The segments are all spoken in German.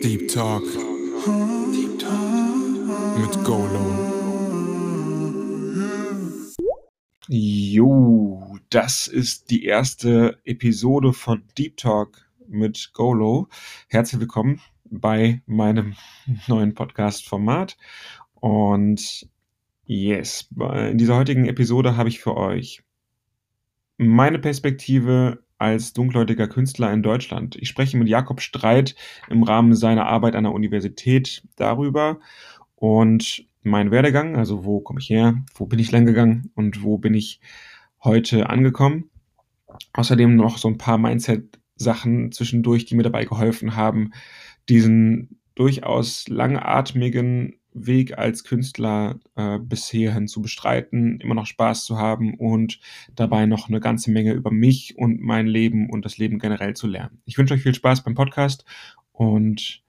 Deep Talk. Deep Talk. Mit Golo. Jo, das ist die erste Episode von Deep Talk mit Golo. Herzlich willkommen bei meinem neuen Podcast-Format. Und yes, in dieser heutigen Episode habe ich für euch meine Perspektive als dunkelhäutiger Künstler in Deutschland. Ich spreche mit Jakob Streit im Rahmen seiner Arbeit an der Universität darüber und mein Werdegang, also wo komme ich her, wo bin ich lang gegangen und wo bin ich heute angekommen. Außerdem noch so ein paar Mindset-Sachen zwischendurch, die mir dabei geholfen haben, diesen durchaus langatmigen Weg als Künstler äh, bis hierhin zu bestreiten, immer noch Spaß zu haben und dabei noch eine ganze Menge über mich und mein Leben und das Leben generell zu lernen. Ich wünsche euch viel Spaß beim Podcast und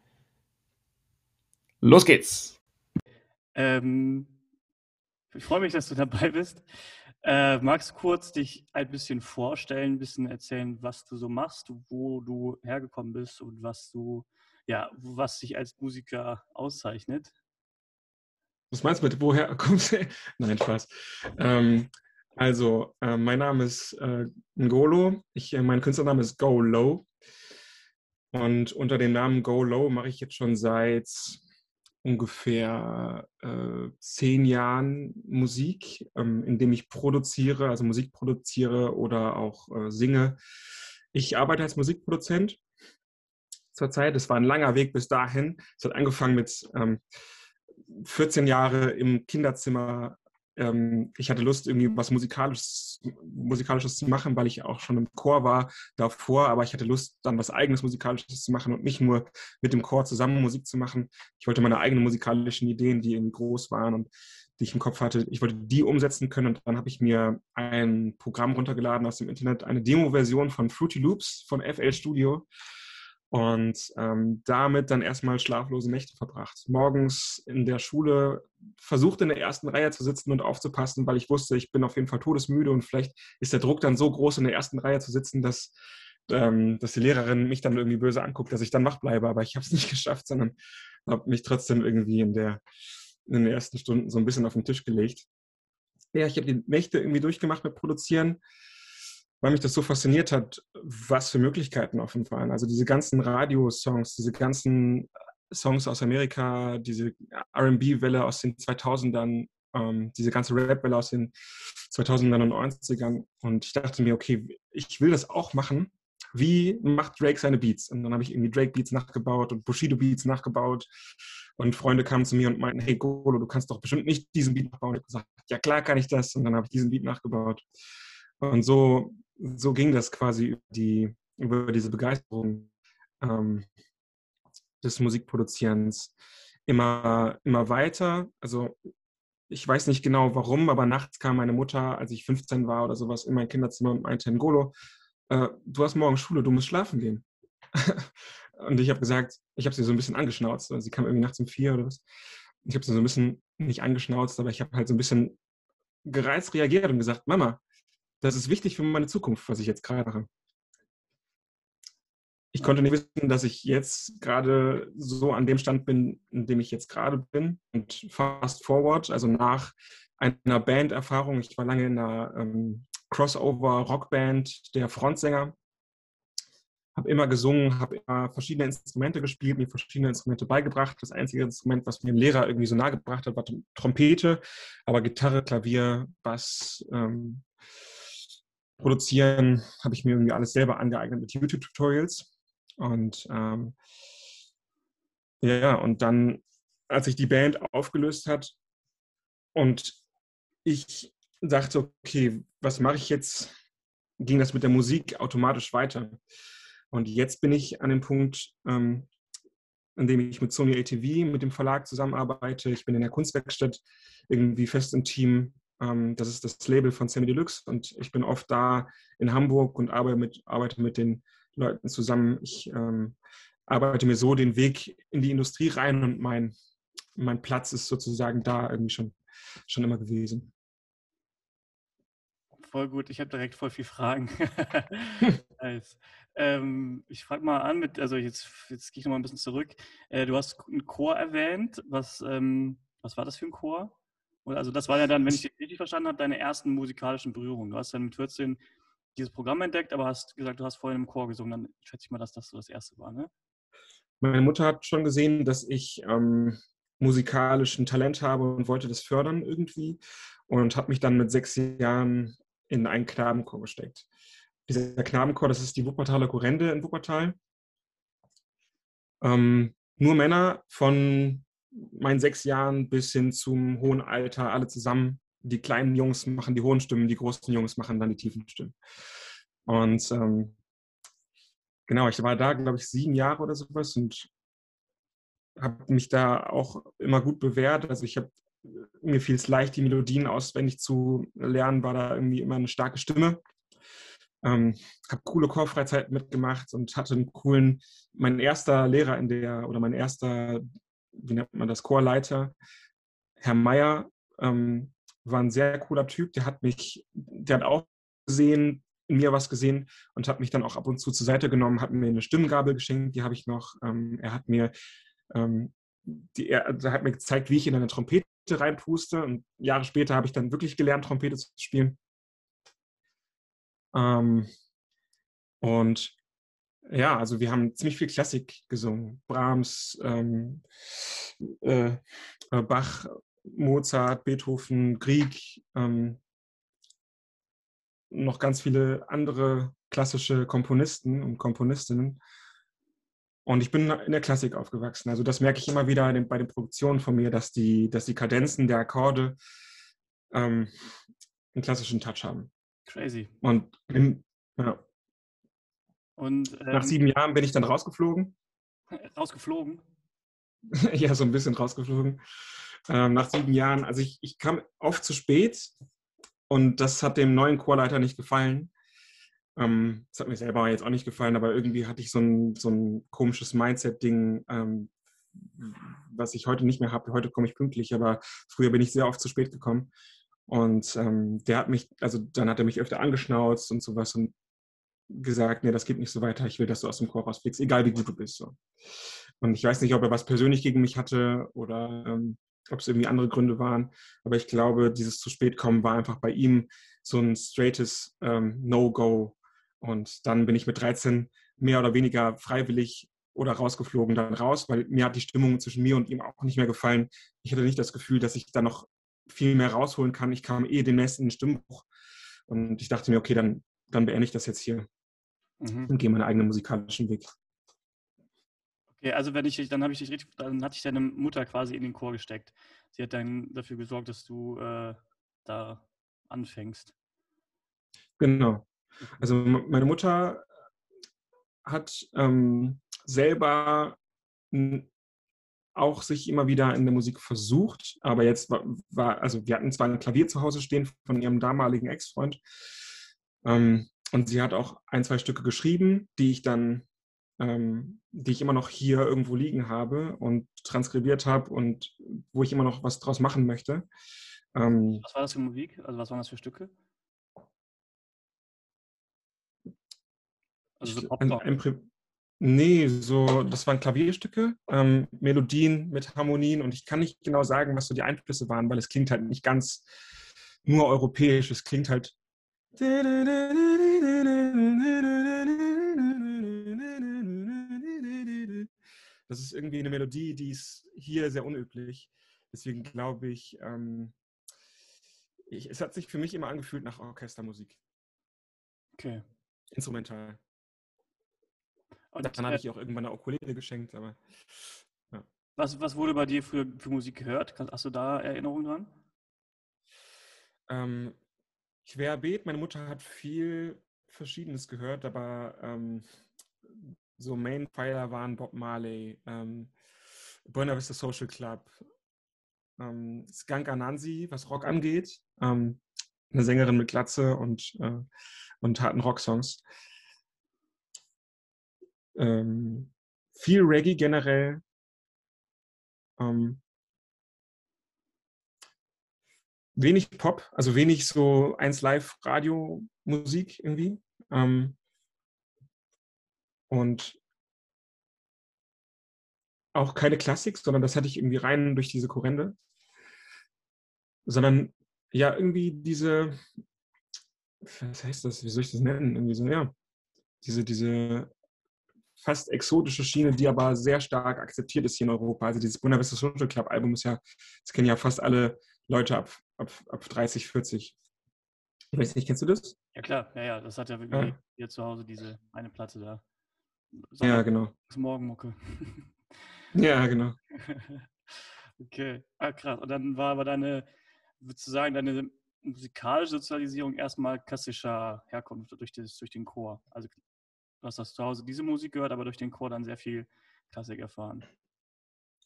los geht's. Ähm, ich freue mich, dass du dabei bist. Äh, magst du kurz dich ein bisschen vorstellen, ein bisschen erzählen, was du so machst, wo du hergekommen bist und was du, ja, was dich als Musiker auszeichnet? Was meinst du mit woher kommst du? Nein, Spaß. Ähm, also, äh, mein Name ist äh, Ngolo. Ich, äh, mein Künstlername ist Go Low. Und unter dem Namen Go Low mache ich jetzt schon seit ungefähr äh, zehn Jahren Musik, ähm, indem ich produziere, also Musik produziere oder auch äh, singe. Ich arbeite als Musikproduzent zurzeit. Es war ein langer Weg bis dahin. Es hat angefangen mit ähm, 14 Jahre im Kinderzimmer. Ähm, ich hatte Lust, irgendwie was Musikalisches, Musikalisches zu machen, weil ich auch schon im Chor war davor, aber ich hatte Lust, dann was eigenes Musikalisches zu machen und nicht nur mit dem Chor zusammen Musik zu machen. Ich wollte meine eigenen musikalischen Ideen, die irgendwie groß waren und die ich im Kopf hatte, ich wollte die umsetzen können und dann habe ich mir ein Programm runtergeladen aus dem Internet, eine Demo-Version von Fruity Loops von FL Studio und ähm, damit dann erstmal schlaflose Nächte verbracht. Morgens in der Schule versucht in der ersten Reihe zu sitzen und aufzupassen, weil ich wusste, ich bin auf jeden Fall todesmüde und vielleicht ist der Druck dann so groß, in der ersten Reihe zu sitzen, dass, ähm, dass die Lehrerin mich dann irgendwie böse anguckt, dass ich dann wach bleibe. Aber ich habe es nicht geschafft, sondern habe mich trotzdem irgendwie in, der, in den ersten Stunden so ein bisschen auf den Tisch gelegt. Ja, ich habe die Nächte irgendwie durchgemacht mit Produzieren weil mich das so fasziniert hat, was für Möglichkeiten offen waren. Also diese ganzen Radiosongs, diese ganzen Songs aus Amerika, diese RB-Welle aus den 2000ern, ähm, diese ganze Rap-Welle aus den 2000ern und 90ern. Und ich dachte mir, okay, ich will das auch machen. Wie macht Drake seine Beats? Und dann habe ich irgendwie Drake-Beats nachgebaut und Bushido-Beats nachgebaut. Und Freunde kamen zu mir und meinten, hey Golo, du kannst doch bestimmt nicht diesen Beat nachbauen. Und ich habe gesagt, ja klar kann ich das. Und dann habe ich diesen Beat nachgebaut. Und so so ging das quasi über, die, über diese Begeisterung ähm, des Musikproduzierens immer, immer weiter. Also ich weiß nicht genau warum, aber nachts kam meine Mutter, als ich 15 war oder sowas, in mein Kinderzimmer und meinte, Ngolo, äh, du hast morgen Schule, du musst schlafen gehen. und ich habe gesagt, ich habe sie so ein bisschen angeschnauzt. Also sie kam irgendwie nachts um vier oder was. Ich habe sie so ein bisschen nicht angeschnauzt, aber ich habe halt so ein bisschen gereizt reagiert und gesagt, Mama, das ist wichtig für meine Zukunft, was ich jetzt gerade mache. Ich konnte nicht wissen, dass ich jetzt gerade so an dem Stand bin, in dem ich jetzt gerade bin. Und fast forward, also nach einer Banderfahrung, ich war lange in einer ähm, Crossover-Rockband der Frontsänger, habe immer gesungen, habe immer verschiedene Instrumente gespielt, mir verschiedene Instrumente beigebracht. Das einzige Instrument, was mir ein Lehrer irgendwie so nahe gebracht hat, war Trompete, aber Gitarre, Klavier, Bass, ähm, Produzieren habe ich mir irgendwie alles selber angeeignet mit YouTube-Tutorials. Und ähm, ja, und dann, als sich die Band aufgelöst hat und ich dachte, okay, was mache ich jetzt, ging das mit der Musik automatisch weiter. Und jetzt bin ich an dem Punkt, ähm, in dem ich mit Sony ATV, mit dem Verlag zusammenarbeite. Ich bin in der Kunstwerkstatt irgendwie fest im Team das ist das Label von Semi Deluxe und ich bin oft da in Hamburg und arbeite mit, arbeite mit den Leuten zusammen. Ich ähm, arbeite mir so den Weg in die Industrie rein und mein, mein Platz ist sozusagen da irgendwie schon, schon immer gewesen. Voll gut, ich habe direkt voll viel Fragen. nice. ähm, ich frage mal an, mit, also jetzt, jetzt gehe ich noch mal ein bisschen zurück. Äh, du hast einen Chor erwähnt. Was, ähm, was war das für ein Chor? Also das war ja dann, wenn ich dich richtig verstanden habe, deine ersten musikalischen Berührungen. Du hast dann mit 14 dieses Programm entdeckt, aber hast gesagt, du hast vorhin im Chor gesungen. Dann schätze ich mal, dass das so das erste war, ne? Meine Mutter hat schon gesehen, dass ich ähm, musikalischen Talent habe und wollte das fördern irgendwie und hat mich dann mit sechs Jahren in einen Knabenchor gesteckt. Dieser Knabenchor, das ist die Wuppertaler Chorende in Wuppertal. Ähm, nur Männer von meinen sechs Jahren bis hin zum hohen Alter, alle zusammen. Die kleinen Jungs machen die hohen Stimmen, die großen Jungs machen dann die tiefen Stimmen. Und ähm, genau, ich war da, glaube ich, sieben Jahre oder sowas und habe mich da auch immer gut bewährt. Also ich habe mir fiel es leicht, die Melodien auswendig zu lernen, war da irgendwie immer eine starke Stimme. Ähm, habe coole Chorfreizeiten mitgemacht und hatte einen coolen, mein erster Lehrer in der, oder mein erster, wie nennt man das, Chorleiter, Herr Meier, ähm, war ein sehr cooler Typ, der hat mich, der hat auch gesehen, in mir was gesehen und hat mich dann auch ab und zu zur Seite genommen, hat mir eine Stimmgabel geschenkt, die habe ich noch. Ähm, er hat mir ähm, die, er also hat mir gezeigt, wie ich in eine Trompete reinpuste. Und Jahre später habe ich dann wirklich gelernt, Trompete zu spielen. Ähm, und ja, also wir haben ziemlich viel Klassik gesungen. Brahms, ähm, äh, äh Bach, Mozart, Beethoven, Grieg, ähm, noch ganz viele andere klassische Komponisten und Komponistinnen. Und ich bin in der Klassik aufgewachsen. Also das merke ich immer wieder bei den Produktionen von mir, dass die, dass die Kadenzen der Akkorde ähm, einen klassischen Touch haben. Crazy. Und im, ja. Und, ähm, nach sieben Jahren bin ich dann rausgeflogen. Rausgeflogen? ja, so ein bisschen rausgeflogen. Ähm, nach sieben Jahren, also ich, ich kam oft zu spät und das hat dem neuen Chorleiter nicht gefallen. Ähm, das hat mir selber jetzt auch nicht gefallen, aber irgendwie hatte ich so ein, so ein komisches Mindset-Ding, ähm, was ich heute nicht mehr habe. Heute komme ich pünktlich, aber früher bin ich sehr oft zu spät gekommen. Und ähm, der hat mich, also dann hat er mich öfter angeschnauzt und sowas und gesagt, nee, das geht nicht so weiter, ich will, dass du aus dem Chor rausfliegst, egal wie gut du bist. So. Und ich weiß nicht, ob er was persönlich gegen mich hatte oder ähm, ob es irgendwie andere Gründe waren, aber ich glaube, dieses zu spät kommen war einfach bei ihm so ein straightes ähm, No-Go und dann bin ich mit 13 mehr oder weniger freiwillig oder rausgeflogen dann raus, weil mir hat die Stimmung zwischen mir und ihm auch nicht mehr gefallen. Ich hatte nicht das Gefühl, dass ich da noch viel mehr rausholen kann. Ich kam eh demnächst in den Stimmbruch und ich dachte mir, okay, dann, dann beende ich das jetzt hier mhm. und gehe meinen eigenen musikalischen Weg. Okay, also wenn ich dann habe ich dich richtig, dann hatte ich deine Mutter quasi in den Chor gesteckt. Sie hat dann dafür gesorgt, dass du äh, da anfängst. Genau. Also meine Mutter hat ähm, selber auch sich immer wieder in der Musik versucht, aber jetzt war, war, also wir hatten zwar ein Klavier zu Hause stehen von ihrem damaligen Ex-Freund ähm, und sie hat auch ein, zwei Stücke geschrieben, die ich dann, ähm, die ich immer noch hier irgendwo liegen habe und transkribiert habe und wo ich immer noch was draus machen möchte. Ähm, was war das für Musik? Also was waren das für Stücke? Also so ein, ein, nee, so, das waren Klavierstücke, ähm, Melodien mit Harmonien und ich kann nicht genau sagen, was so die Einflüsse waren, weil es klingt halt nicht ganz nur europäisch, es klingt halt. Das ist irgendwie eine Melodie, die ist hier sehr unüblich. Deswegen glaube ich, ähm, ich, es hat sich für mich immer angefühlt nach Orchestermusik. Okay. Instrumental. Und dann habe ich auch irgendwann eine Ukulele geschenkt, aber ja. Was, was wurde bei dir für, für Musik gehört? Hast du da Erinnerungen dran? Ähm, querbeet, meine Mutter hat viel Verschiedenes gehört, aber ähm, so Mainpfeiler waren Bob Marley, ähm, Buena Vista Social Club, ähm, Skunk Anansi, was Rock angeht, ähm, eine Sängerin mit Glatze und, äh, und harten Rocksongs ähm, viel Reggae generell. Ähm, wenig Pop, also wenig so 1 Live-Radio-Musik irgendwie. Ähm, und auch keine Klassik, sondern das hatte ich irgendwie rein durch diese Korrende. Sondern ja, irgendwie diese, was heißt das, wie soll ich das nennen? Irgendwie so, ja, diese, diese fast exotische Schiene, die aber sehr stark akzeptiert ist hier in Europa. Also dieses Vista Social Club Album ist ja, das kennen ja fast alle Leute ab, ab, ab 30, 40. Ich weiß nicht, kennst du das? Ja klar, ja, ja, das hat ja wirklich ja. hier zu Hause diese eine Platte da. Sonntag ja, genau. Morgenmucke. ja, genau. okay, ah, krass. Und dann war aber deine, würdest du sagen, deine musikalische Sozialisierung erstmal klassischer Herkunft durch, das, durch den Chor. Also du hast das zu Hause diese Musik gehört, aber durch den Chor dann sehr viel Klassik erfahren.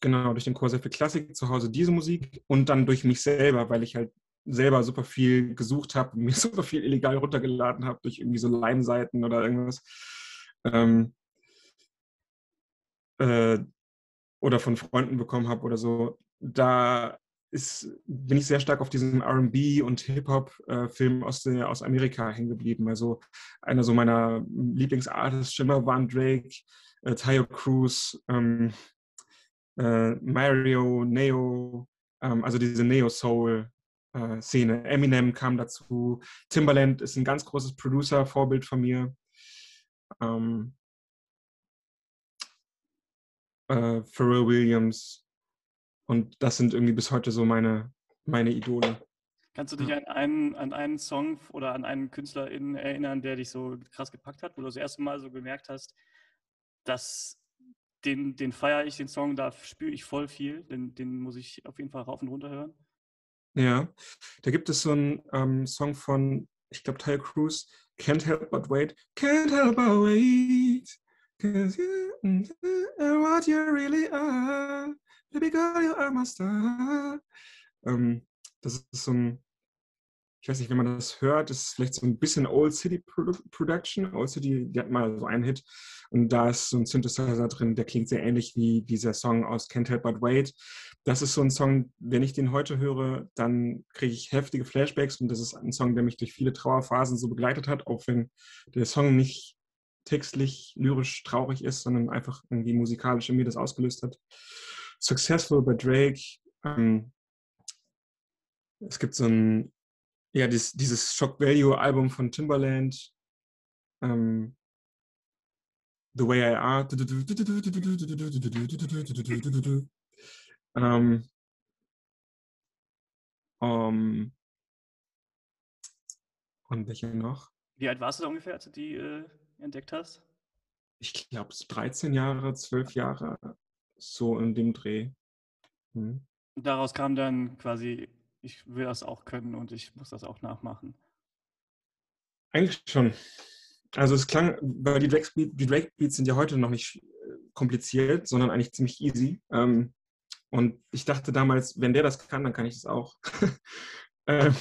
Genau, durch den Chor sehr viel Klassik, zu Hause diese Musik und dann durch mich selber, weil ich halt selber super viel gesucht habe, mir super viel illegal runtergeladen habe durch irgendwie so Leimseiten oder irgendwas. Ähm, äh, oder von Freunden bekommen habe oder so. Da ist, bin ich sehr stark auf diesem RB und Hip-Hop-Film aus, aus Amerika hängen geblieben. Also einer so meiner Lieblingsartists, Shimmer Van Drake, äh, Tayo Cruz, ähm, äh, Mario, Neo, ähm, also diese Neo-Soul-Szene. Äh, Eminem kam dazu. Timbaland ist ein ganz großes Producer-Vorbild von mir. Ähm, äh, Pharrell Williams, und das sind irgendwie bis heute so meine, meine Idole. Kannst du dich an einen, an einen Song oder an einen Künstler erinnern, der dich so krass gepackt hat, wo du das erste Mal so gemerkt hast, dass den, den feiere ich, den Song, da spüre ich voll viel, den, den muss ich auf jeden Fall rauf und runter hören? Ja, da gibt es so einen ähm, Song von, ich glaube, Tyler Cruz, Can't Help But Wait. Can't Help But Wait. Cause you are what you really are. Baby girl, you are my star. Ähm, das ist so ein, ich weiß nicht, wenn man das hört, das ist vielleicht so ein bisschen Old City Production. Old City, die hat mal so einen Hit und da ist so ein Synthesizer drin, der klingt sehr ähnlich wie dieser Song aus Can't Help But Wait. Das ist so ein Song, wenn ich den heute höre, dann kriege ich heftige Flashbacks und das ist ein Song, der mich durch viele Trauerphasen so begleitet hat, auch wenn der Song nicht textlich, lyrisch traurig ist, sondern einfach irgendwie musikalisch in mir das ausgelöst hat. Successful bei Drake. Ähm, es gibt so ein, ja, dieses, dieses Shock Value Album von Timbaland. Ähm, The Way I Are. Ähm, um, und welche noch? Wie alt warst du da ungefähr, als du die äh, entdeckt hast? Ich glaube, 13 Jahre, 12 Jahre so in dem Dreh. Hm. Daraus kam dann quasi, ich will das auch können und ich muss das auch nachmachen. Eigentlich schon. Also es klang, weil die Drake, die Drake Beats sind ja heute noch nicht äh, kompliziert, sondern eigentlich ziemlich easy. Ähm, und ich dachte damals, wenn der das kann, dann kann ich das auch. Ähm,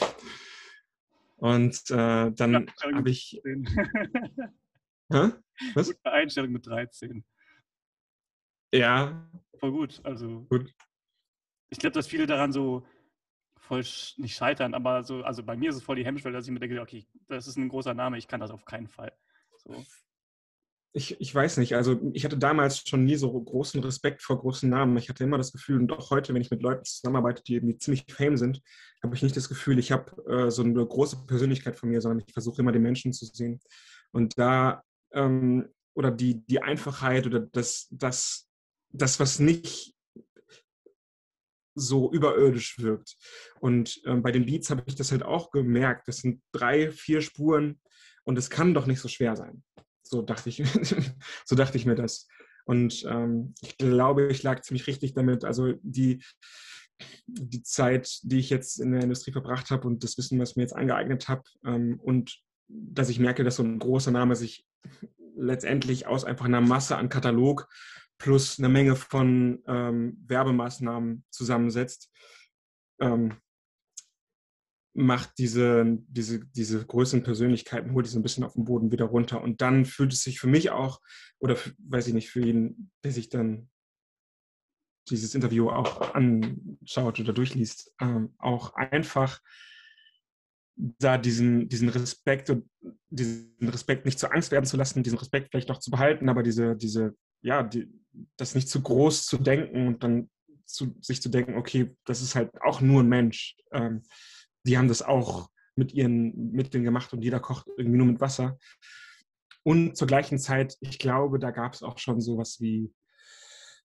und äh, dann habe ich. Hä? Was? Gute Einstellung mit 13. Ja. Voll gut. Also. Gut. Ich glaube, dass viele daran so voll nicht scheitern, aber so, also bei mir ist es voll die Hemmschwelle, dass ich mir denke, okay, das ist ein großer Name, ich kann das auf keinen Fall. So. Ich, ich weiß nicht, also ich hatte damals schon nie so großen Respekt vor großen Namen. Ich hatte immer das Gefühl, und auch heute, wenn ich mit Leuten zusammenarbeite, die irgendwie ziemlich fame sind, habe ich nicht das Gefühl, ich habe äh, so eine große Persönlichkeit von mir, sondern ich versuche immer den Menschen zu sehen. Und da, ähm, oder die, die Einfachheit oder das, das das, was nicht so überirdisch wirkt. Und ähm, bei den Beats habe ich das halt auch gemerkt. Das sind drei, vier Spuren und es kann doch nicht so schwer sein. So dachte ich, so dachte ich mir das. Und ähm, ich glaube, ich lag ziemlich richtig damit. Also die, die Zeit, die ich jetzt in der Industrie verbracht habe und das Wissen, was ich mir jetzt angeeignet habe ähm, und dass ich merke, dass so ein großer Name sich letztendlich aus einfach einer Masse an Katalog plus eine Menge von ähm, Werbemaßnahmen zusammensetzt, ähm, macht diese, diese, diese größeren Persönlichkeiten, holt die so ein bisschen auf den Boden wieder runter. Und dann fühlt es sich für mich auch, oder für, weiß ich nicht, für ihn, der sich dann dieses Interview auch anschaut oder durchliest, ähm, auch einfach da diesen, diesen Respekt und diesen Respekt nicht zur Angst werden zu lassen, diesen Respekt vielleicht noch zu behalten, aber diese, diese, ja, die, das nicht zu groß zu denken und dann zu, sich zu denken, okay, das ist halt auch nur ein Mensch. Ähm, die haben das auch mit ihren Mitteln gemacht und jeder kocht irgendwie nur mit Wasser. Und zur gleichen Zeit, ich glaube, da gab es auch schon sowas wie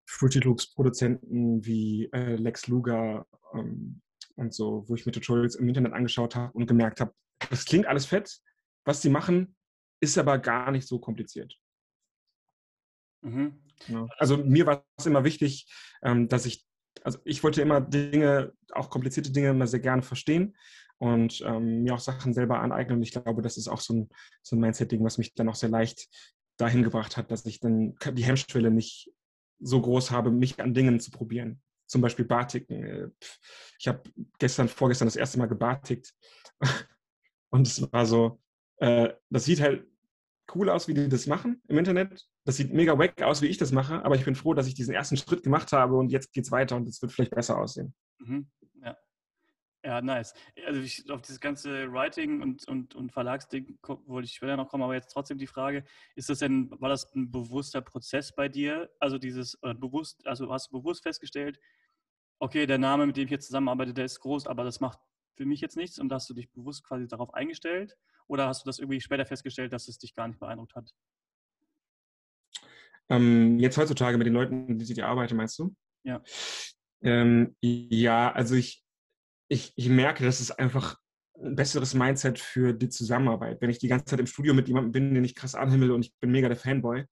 Fruity Loops Produzenten wie äh, Lex Luger ähm, und so, wo ich mir Tutorials im Internet angeschaut habe und gemerkt habe, das klingt alles fett, was sie machen, ist aber gar nicht so kompliziert. Mhm. Ja. Also mir war es immer wichtig, ähm, dass ich, also ich wollte immer Dinge, auch komplizierte Dinge immer sehr gerne verstehen und ähm, mir auch Sachen selber aneignen. Und ich glaube, das ist auch so ein, so ein Mindset-Ding, was mich dann auch sehr leicht dahin gebracht hat, dass ich dann die Hemmschwelle nicht so groß habe, mich an Dingen zu probieren. Zum Beispiel Batiken. Äh, ich habe gestern, vorgestern das erste Mal gebartigt. Und es war so, äh, das sieht halt cool aus, wie die das machen im Internet. Das sieht mega wack aus, wie ich das mache, aber ich bin froh, dass ich diesen ersten Schritt gemacht habe und jetzt geht es weiter und es wird vielleicht besser aussehen. Mhm. Ja. Ja, nice. Also ich, auf dieses ganze Writing und, und, und Verlagsding wollte ich später noch kommen, aber jetzt trotzdem die Frage, ist das denn, war das ein bewusster Prozess bei dir? Also dieses äh, bewusst, also hast du bewusst festgestellt, okay, der Name, mit dem ich jetzt zusammenarbeite, der ist groß, aber das macht für mich jetzt nichts und hast du dich bewusst quasi darauf eingestellt? Oder hast du das irgendwie später festgestellt, dass es dich gar nicht beeindruckt hat? Ähm, jetzt heutzutage mit den Leuten, mit denen ich arbeite, meinst du? Ja. Ähm, ja, also ich, ich, ich merke, das ist einfach ein besseres Mindset für die Zusammenarbeit. Wenn ich die ganze Zeit im Studio mit jemandem bin, den ich krass anhimmel und ich bin mega der Fanboy,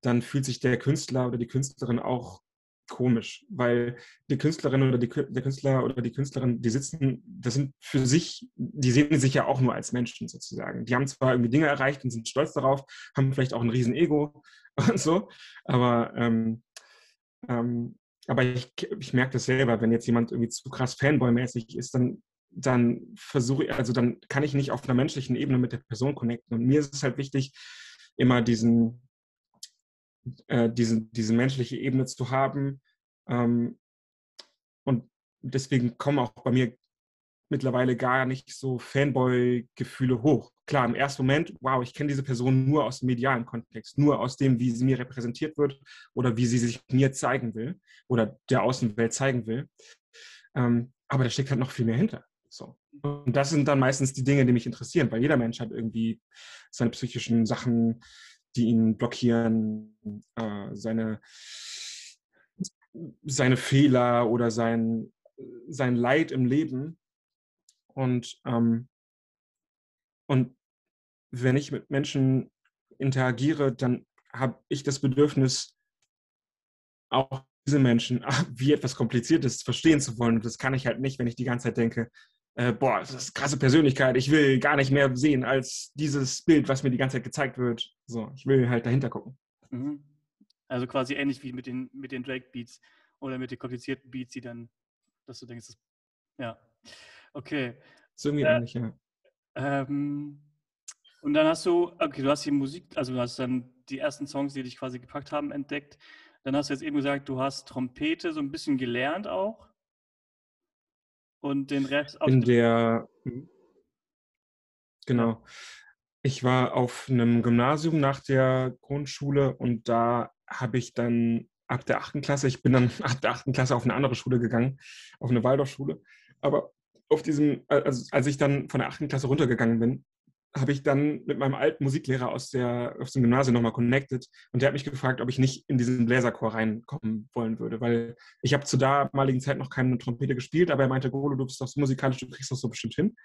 dann fühlt sich der Künstler oder die Künstlerin auch komisch, weil die Künstlerin oder die, der Künstler oder die Künstlerin, die sitzen, das sind für sich, die sehen sich ja auch nur als Menschen sozusagen. Die haben zwar irgendwie Dinge erreicht und sind stolz darauf, haben vielleicht auch ein riesen Ego und so, aber, ähm, ähm, aber ich, ich merke das selber, wenn jetzt jemand irgendwie zu krass Fanboy-mäßig ist, dann dann versuche ich, also dann kann ich nicht auf einer menschlichen Ebene mit der Person connecten. Und mir ist es halt wichtig, immer diesen, äh, diese, diese menschliche Ebene zu haben. Ähm, und deswegen kommen auch bei mir mittlerweile gar nicht so Fanboy-Gefühle hoch. Klar, im ersten Moment, wow, ich kenne diese Person nur aus dem medialen Kontext, nur aus dem, wie sie mir repräsentiert wird oder wie sie sich mir zeigen will oder der Außenwelt zeigen will. Ähm, aber da steckt halt noch viel mehr hinter. So. Und das sind dann meistens die Dinge, die mich interessieren, weil jeder Mensch hat irgendwie seine psychischen Sachen, die ihn blockieren, äh, seine, seine Fehler oder sein, sein Leid im Leben. Und, ähm, und wenn ich mit Menschen interagiere, dann habe ich das Bedürfnis, auch diese Menschen wie etwas Kompliziertes verstehen zu wollen. Und das kann ich halt nicht, wenn ich die ganze Zeit denke, äh, boah, das ist eine krasse Persönlichkeit, ich will gar nicht mehr sehen als dieses Bild, was mir die ganze Zeit gezeigt wird. So, ich will halt dahinter gucken. Mhm. Also quasi ähnlich wie mit den, mit den Drake-Beats oder mit den komplizierten Beats, die dann, dass du denkst, das, ja, okay. So irgendwie äh, ähnlich, ja. Ähm, und dann hast du, okay, du hast die Musik, also du hast dann die ersten Songs, die dich quasi gepackt haben, entdeckt. Dann hast du jetzt eben gesagt, du hast Trompete so ein bisschen gelernt auch und den Rest auf In der, hm. genau. Ich war auf einem Gymnasium nach der Grundschule und da habe ich dann ab der achten Klasse, ich bin dann ab der achten Klasse auf eine andere Schule gegangen, auf eine Waldorfschule. Aber auf diesem, also als ich dann von der achten Klasse runtergegangen bin, habe ich dann mit meinem alten Musiklehrer aus, der, aus dem Gymnasium nochmal connected und der hat mich gefragt, ob ich nicht in diesen Bläserchor reinkommen wollen würde, weil ich habe zu damaligen Zeit noch keine Trompete gespielt, aber er meinte, Golo, du bist doch so musikalisch, du kriegst das so bestimmt hin.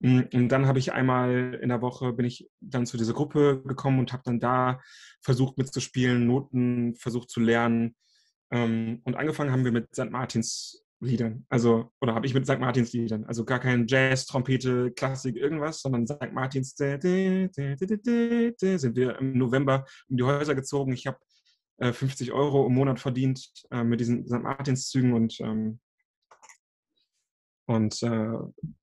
Mm, und dann habe ich einmal in der Woche, bin ich dann zu dieser Gruppe gekommen und habe dann da versucht mitzuspielen, Noten versucht zu lernen. Ähm, und angefangen haben wir mit St. Martins Liedern. Also, oder habe ich mit St. Martins Liedern. Also gar kein Jazz, Trompete, Klassik, irgendwas, sondern St. Martins sind wir im November in die Häuser gezogen. Ich habe äh, 50 Euro im Monat verdient äh, mit diesen St. Martins-Zügen und, ähm, und äh,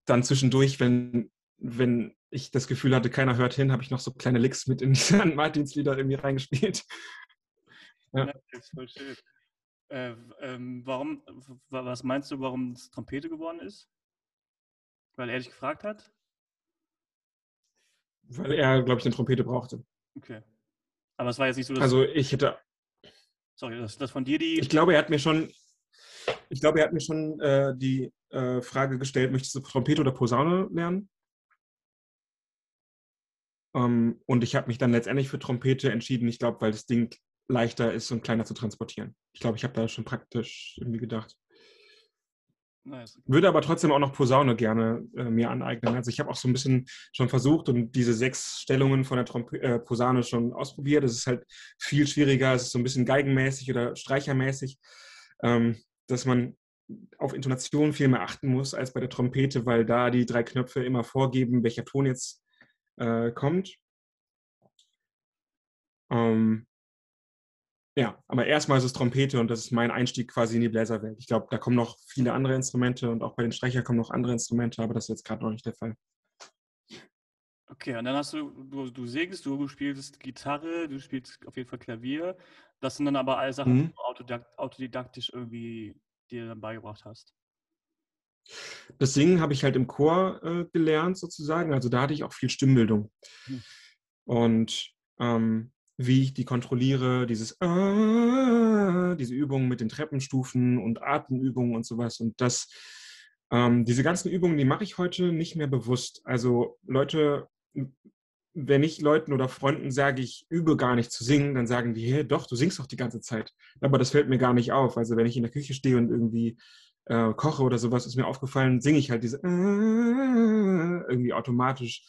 dann zwischendurch, wenn, wenn ich das Gefühl hatte, keiner hört hin, habe ich noch so kleine Licks mit in die St. Martins-Lieder irgendwie reingespielt. Ja. Das ist voll schön. Äh, ähm, warum, was meinst du, warum es Trompete geworden ist? Weil er dich gefragt hat? Weil er, glaube ich, eine Trompete brauchte. Okay. Aber es war jetzt nicht so, dass. Also ich hätte. Sorry, dass das von dir die. Ich glaube, er hat mir schon. Ich glaube, er hat mir schon äh, die äh, Frage gestellt, möchtest du Trompete oder Posaune lernen? Ähm, und ich habe mich dann letztendlich für Trompete entschieden. Ich glaube, weil das Ding leichter ist und kleiner zu transportieren. Ich glaube, ich habe da schon praktisch irgendwie gedacht. Nice. Würde aber trotzdem auch noch Posaune gerne äh, mir aneignen. Also ich habe auch so ein bisschen schon versucht und diese sechs Stellungen von der Tromp äh, Posaune schon ausprobiert. Das ist halt viel schwieriger. Es ist so ein bisschen geigenmäßig oder streichermäßig, ähm, dass man auf Intonation viel mehr achten muss als bei der Trompete, weil da die drei Knöpfe immer vorgeben, welcher Ton jetzt äh, kommt. Ähm, ja, aber erstmal ist es Trompete und das ist mein Einstieg quasi in die Bläserwelt. Ich glaube, da kommen noch viele andere Instrumente und auch bei den Streichern kommen noch andere Instrumente, aber das ist jetzt gerade noch nicht der Fall. Okay, und dann hast du, du, du singst, du spielst Gitarre, du spielst auf jeden Fall Klavier. Das sind dann aber alle Sachen, mhm. die du autodidakt, autodidaktisch irgendwie dir dann beigebracht hast. Das Singen habe ich halt im Chor äh, gelernt, sozusagen. Also da hatte ich auch viel Stimmbildung. Mhm. Und ähm, wie ich die kontrolliere, dieses äh, diese Übungen mit den Treppenstufen und Atemübungen und sowas. Und das, ähm, diese ganzen Übungen, die mache ich heute nicht mehr bewusst. Also Leute, wenn ich Leuten oder Freunden sage, ich übe gar nicht zu singen, dann sagen die, hey, doch, du singst doch die ganze Zeit. Aber das fällt mir gar nicht auf. Also wenn ich in der Küche stehe und irgendwie äh, koche oder sowas, ist mir aufgefallen, singe ich halt diese äh, irgendwie automatisch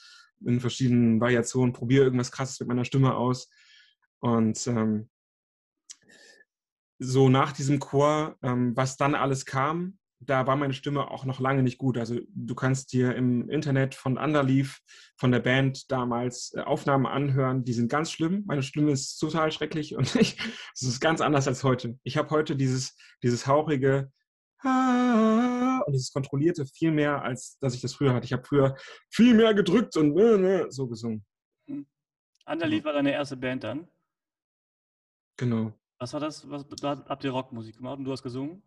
in verschiedenen Variationen, probiere irgendwas Krasses mit meiner Stimme aus. Und ähm, so nach diesem Chor, ähm, was dann alles kam, da war meine Stimme auch noch lange nicht gut. Also du kannst dir im Internet von Underleaf, von der Band damals äh, Aufnahmen anhören, die sind ganz schlimm. Meine Stimme ist total schrecklich und es ist ganz anders als heute. Ich habe heute dieses, dieses hauchige und dieses kontrollierte viel mehr, als dass ich das früher hatte. Ich habe früher viel mehr gedrückt und äh, äh, so gesungen. Hm. Underleaf war deine erste Band dann? Genau. Was war das? Was, da habt ihr Rockmusik gemacht und du hast gesungen?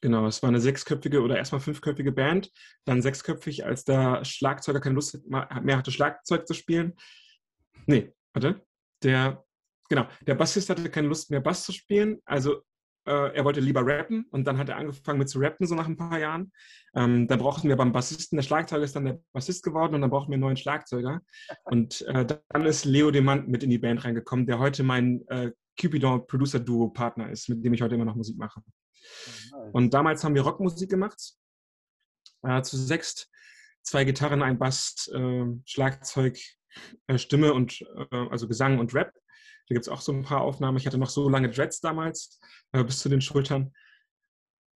Genau, es war eine sechsköpfige oder erstmal fünfköpfige Band, dann sechsköpfig, als der Schlagzeuger keine Lust mehr hatte, Schlagzeug zu spielen. Nee, warte. Der, genau, der Bassist hatte keine Lust mehr, Bass zu spielen, also er wollte lieber rappen und dann hat er angefangen mit zu rappen, so nach ein paar Jahren. Ähm, dann brauchten wir beim Bassisten, der Schlagzeuger ist dann der Bassist geworden und dann brauchten wir einen neuen Schlagzeuger. Und äh, dann ist Leo Demant mit in die Band reingekommen, der heute mein äh, Cupidon Producer Duo Partner ist, mit dem ich heute immer noch Musik mache. Und damals haben wir Rockmusik gemacht, äh, zu sechst, zwei Gitarren, ein Bass, äh, Schlagzeug, äh, Stimme und äh, also Gesang und Rap. Da gibt es auch so ein paar Aufnahmen. Ich hatte noch so lange Dreads damals, äh, bis zu den Schultern.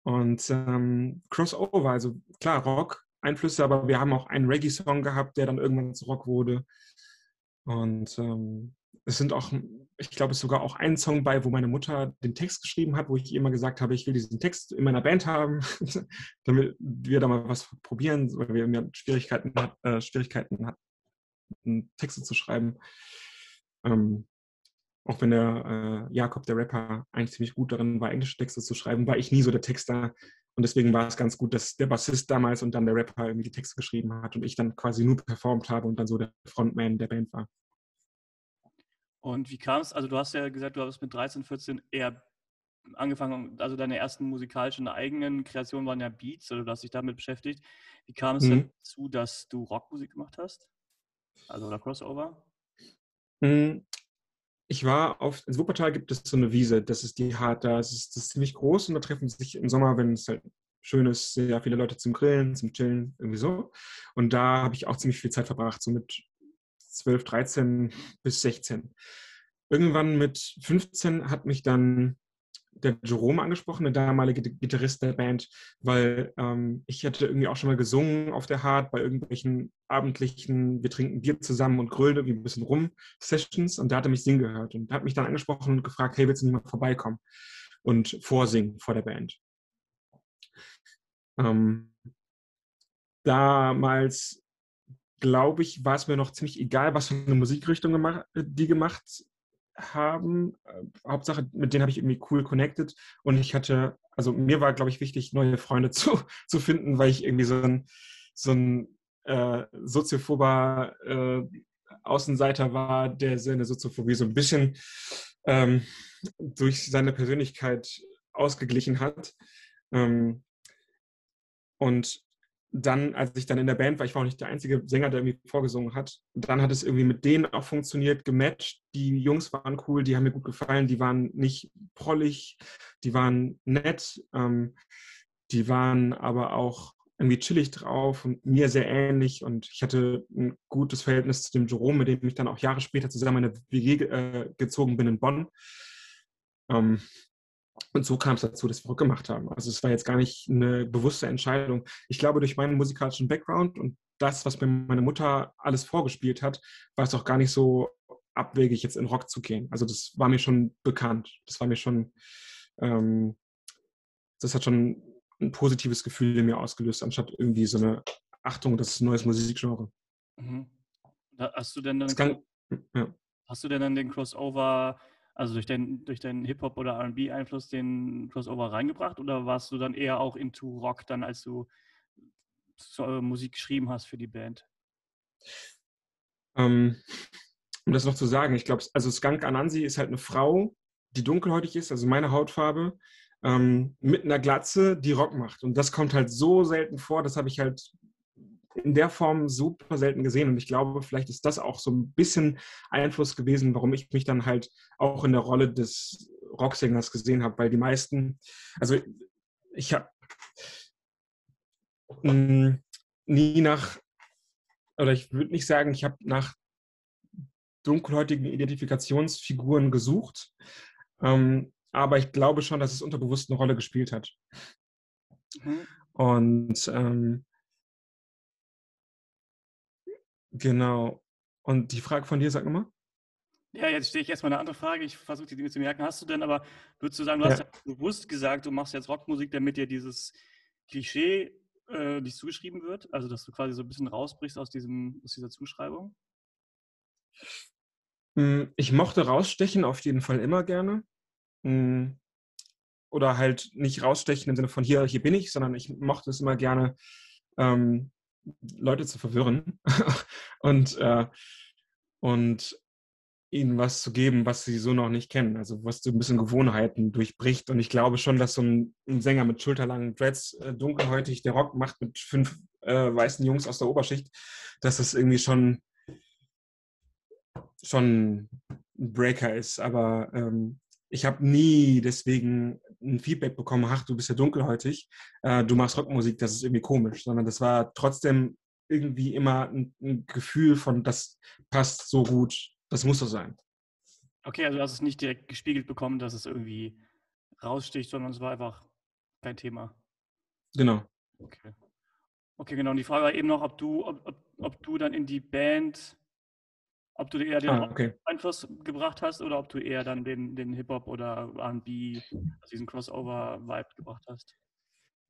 Und ähm, Crossover, also klar, Rock-Einflüsse, aber wir haben auch einen Reggae-Song gehabt, der dann irgendwann zu Rock wurde. Und ähm, es sind auch, ich glaube, es ist sogar auch ein Song bei, wo meine Mutter den Text geschrieben hat, wo ich immer gesagt habe, ich will diesen Text in meiner Band haben, damit wir da mal was probieren, weil wir immer Schwierigkeiten, äh, Schwierigkeiten hatten, Texte zu schreiben. Ähm, auch wenn der äh, Jakob, der Rapper, eigentlich ziemlich gut darin war, englische Texte zu schreiben, war ich nie so der Texter. Und deswegen war es ganz gut, dass der Bassist damals und dann der Rapper irgendwie die Texte geschrieben hat und ich dann quasi nur performt habe und dann so der Frontman der Band war. Und wie kam es, also du hast ja gesagt, du hast mit 13, 14 eher angefangen, also deine ersten musikalischen eigenen Kreationen waren ja Beats, oder du hast dich damit beschäftigt. Wie kam es mhm. dazu, dass du Rockmusik gemacht hast? Also oder Crossover? Mhm ich war auf, in Wuppertal gibt es so eine Wiese, das ist die Hart, da ist es ist ziemlich groß und da treffen sich im Sommer, wenn es halt schön ist, sehr viele Leute zum Grillen, zum Chillen, irgendwie so. Und da habe ich auch ziemlich viel Zeit verbracht, so mit 12, 13 bis 16. Irgendwann mit 15 hat mich dann der Jerome angesprochen, der damalige Gitarrist der Band, weil ähm, ich hatte irgendwie auch schon mal gesungen auf der Hart bei irgendwelchen abendlichen, wir trinken Bier zusammen und grölen irgendwie ein bisschen rum Sessions und da hat er mich singen gehört und hat mich dann angesprochen und gefragt, hey, willst du nicht mal vorbeikommen und vorsingen vor der Band? Ähm, damals, glaube ich, war es mir noch ziemlich egal, was für eine Musikrichtung gemacht, die gemacht haben. Äh, Hauptsache, mit denen habe ich irgendwie cool connected. Und ich hatte, also mir war, glaube ich, wichtig, neue Freunde zu, zu finden, weil ich irgendwie so ein, so ein äh, soziophober äh, Außenseiter war, der seine Soziophobie so ein bisschen ähm, durch seine Persönlichkeit ausgeglichen hat. Ähm, und dann, als ich dann in der Band war, ich war auch nicht der einzige Sänger, der irgendwie vorgesungen hat, dann hat es irgendwie mit denen auch funktioniert, gematcht. Die Jungs waren cool, die haben mir gut gefallen, die waren nicht prollig, die waren nett, ähm, die waren aber auch irgendwie chillig drauf und mir sehr ähnlich und ich hatte ein gutes Verhältnis zu dem Jerome, mit dem ich dann auch Jahre später zusammen in eine WG äh, gezogen bin in Bonn. Ähm, und so kam es dazu, dass wir Rock gemacht haben. Also es war jetzt gar nicht eine bewusste Entscheidung. Ich glaube, durch meinen musikalischen Background und das, was mir meine Mutter alles vorgespielt hat, war es auch gar nicht so abwegig, jetzt in Rock zu gehen. Also das war mir schon bekannt. Das war mir schon, ähm, das hat schon ein positives Gefühl in mir ausgelöst, anstatt irgendwie so eine Achtung, das ist ein neues Musikgenre. Mhm. Hast du denn dann, kann, ja. hast du denn dann den Crossover also durch deinen durch deinen Hip-Hop oder RB-Einfluss den Crossover reingebracht oder warst du dann eher auch into Rock dann, als du Musik geschrieben hast für die Band? Ähm, um das noch zu sagen, ich glaube, also Skunk Anansi ist halt eine Frau, die dunkelhäutig ist, also meine Hautfarbe, ähm, mit einer Glatze, die Rock macht. Und das kommt halt so selten vor, das habe ich halt in der Form super selten gesehen. Und ich glaube, vielleicht ist das auch so ein bisschen Einfluss gewesen, warum ich mich dann halt auch in der Rolle des Rocksängers gesehen habe, weil die meisten, also ich habe hm, nie nach, oder ich würde nicht sagen, ich habe nach dunkelhäutigen Identifikationsfiguren gesucht, ähm, aber ich glaube schon, dass es unterbewusst eine Rolle gespielt hat. Mhm. Und ähm, Genau. Und die Frage von dir, sag nochmal. Ja, jetzt stehe ich erstmal eine andere Frage. Ich versuche die Dinge zu merken. Hast du denn aber, würdest du sagen, du ja. hast ja bewusst gesagt, du machst jetzt Rockmusik, damit dir dieses Klischee äh, nicht zugeschrieben wird? Also, dass du quasi so ein bisschen rausbrichst aus, diesem, aus dieser Zuschreibung? Hm, ich mochte rausstechen auf jeden Fall immer gerne. Hm, oder halt nicht rausstechen im Sinne von hier, hier bin ich, sondern ich mochte es immer gerne, ähm, Leute zu verwirren und, äh, und ihnen was zu geben, was sie so noch nicht kennen. Also was so ein bisschen Gewohnheiten durchbricht. Und ich glaube schon, dass so ein, ein Sänger mit schulterlangen Dreads, äh, dunkelhäutig, der Rock macht mit fünf äh, weißen Jungs aus der Oberschicht, dass das irgendwie schon, schon ein Breaker ist. Aber ähm, ich habe nie deswegen ein Feedback bekommen, ach, du bist ja dunkelhäutig, äh, du machst Rockmusik, das ist irgendwie komisch, sondern das war trotzdem irgendwie immer ein, ein, Gefühl von, das passt so gut, das muss so sein. Okay, also du hast es nicht direkt gespiegelt bekommen, dass es irgendwie raussticht, sondern es war einfach kein Thema. Genau. Okay. Okay, genau. Und die Frage war eben noch, ob du, ob, ob, ob du dann in die Band ob du eher den ah, okay. Einfluss gebracht hast oder ob du eher dann den, den Hip-Hop oder RB, also diesen Crossover-Vibe gebracht hast?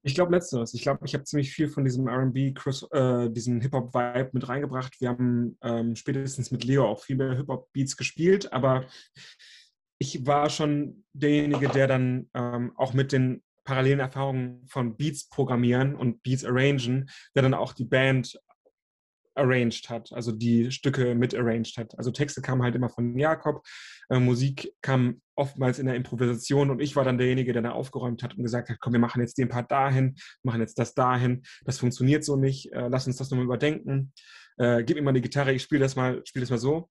Ich glaube letzteres. Ich glaube, ich habe ziemlich viel von diesem RB, äh, diesen Hip-Hop-Vibe mit reingebracht. Wir haben ähm, spätestens mit Leo auch viele Hip-Hop-Beats gespielt, aber ich war schon derjenige, der dann ähm, auch mit den parallelen Erfahrungen von Beats programmieren und Beats arrangen, der dann auch die Band arranged hat, also die Stücke mit arranged hat. Also Texte kamen halt immer von Jakob, äh, Musik kam oftmals in der Improvisation und ich war dann derjenige, der da aufgeräumt hat und gesagt hat, komm, wir machen jetzt den Part dahin, machen jetzt das dahin, das funktioniert so nicht, äh, lass uns das nochmal überdenken, äh, gib mir mal die Gitarre, ich spiele das mal, spiele das mal so.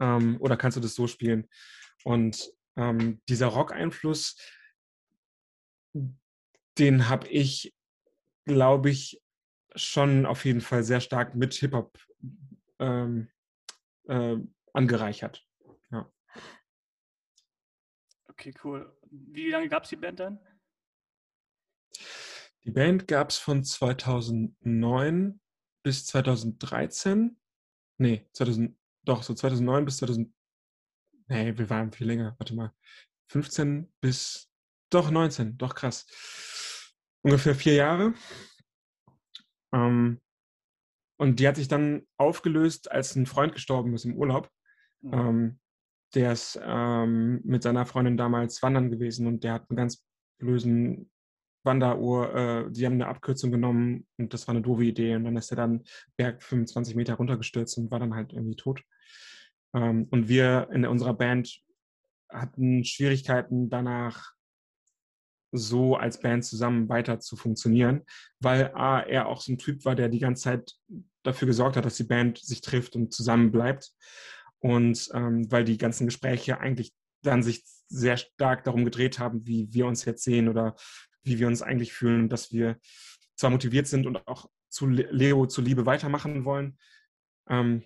Ähm, oder kannst du das so spielen? Und ähm, dieser Rock-Einfluss, den habe ich, glaube ich, schon auf jeden Fall sehr stark mit Hip-Hop ähm, äh, angereichert. Ja. Okay, cool. Wie lange gab es die Band dann? Die Band gab es von 2009 bis 2013. Nee, 2000, doch, so 2009 bis 2000. Nee, wir waren viel länger. Warte mal. 15 bis. Doch, 19. Doch, krass. Ungefähr vier Jahre. Ähm, und die hat sich dann aufgelöst, als ein Freund gestorben ist im Urlaub. Mhm. Ähm, der ist ähm, mit seiner Freundin damals wandern gewesen und der hat einen ganz bösen Wanderuhr, äh, die haben eine Abkürzung genommen und das war eine doofe Idee und dann ist er dann Berg 25 Meter runtergestürzt und war dann halt irgendwie tot. Ähm, und wir in unserer Band hatten Schwierigkeiten danach so als Band zusammen weiter zu funktionieren, weil A, er auch so ein Typ war, der die ganze Zeit dafür gesorgt hat, dass die Band sich trifft und zusammen bleibt. Und ähm, weil die ganzen Gespräche eigentlich dann sich sehr stark darum gedreht haben, wie wir uns jetzt sehen oder wie wir uns eigentlich fühlen, dass wir zwar motiviert sind und auch zu Leo zu Liebe weitermachen wollen, ähm,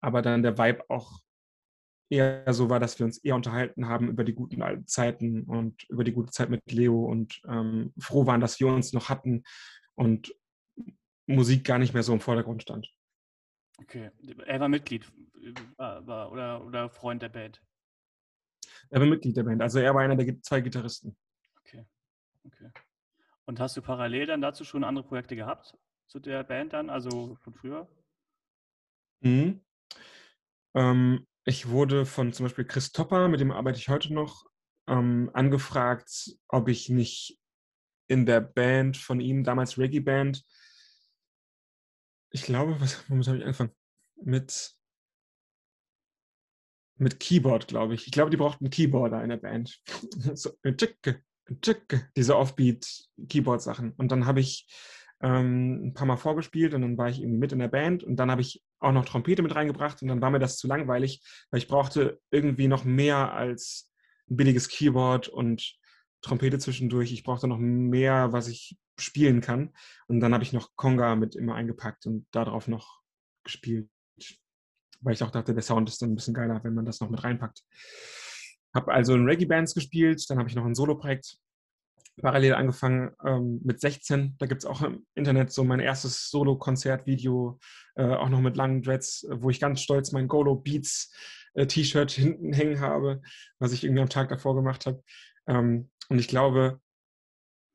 aber dann der Vibe auch eher so war, dass wir uns eher unterhalten haben über die guten alten Zeiten und über die gute Zeit mit Leo und ähm, froh waren, dass wir uns noch hatten und Musik gar nicht mehr so im Vordergrund stand. Okay, er war Mitglied war, war, oder, oder Freund der Band? Er war Mitglied der Band, also er war einer der zwei Gitarristen. Okay, okay. Und hast du parallel dann dazu schon andere Projekte gehabt zu der Band dann, also von früher? Mhm. Ähm, ich wurde von zum Beispiel Chris Topper, mit dem arbeite ich heute noch, ähm, angefragt, ob ich nicht in der Band von ihm, damals Reggae Band, ich glaube, was, womit habe ich angefangen? Mit, mit Keyboard, glaube ich. Ich glaube, die brauchten einen Keyboarder in der Band. so, diese Offbeat-Keyboard-Sachen. Und dann habe ich ähm, ein paar Mal vorgespielt und dann war ich irgendwie mit in der Band und dann habe ich auch noch Trompete mit reingebracht und dann war mir das zu langweilig, weil ich brauchte irgendwie noch mehr als ein billiges Keyboard und Trompete zwischendurch. Ich brauchte noch mehr, was ich spielen kann. Und dann habe ich noch Conga mit immer eingepackt und darauf noch gespielt, weil ich auch dachte, der Sound ist dann ein bisschen geiler, wenn man das noch mit reinpackt. Habe also in Reggae-Bands gespielt, dann habe ich noch ein Solo-Projekt parallel angefangen ähm, mit 16. Da gibt es auch im Internet so mein erstes Solo-Konzertvideo, äh, auch noch mit langen Dreads, wo ich ganz stolz mein Golo Beats äh, T-Shirt hinten hängen habe, was ich irgendwie am Tag davor gemacht habe. Ähm, und ich glaube,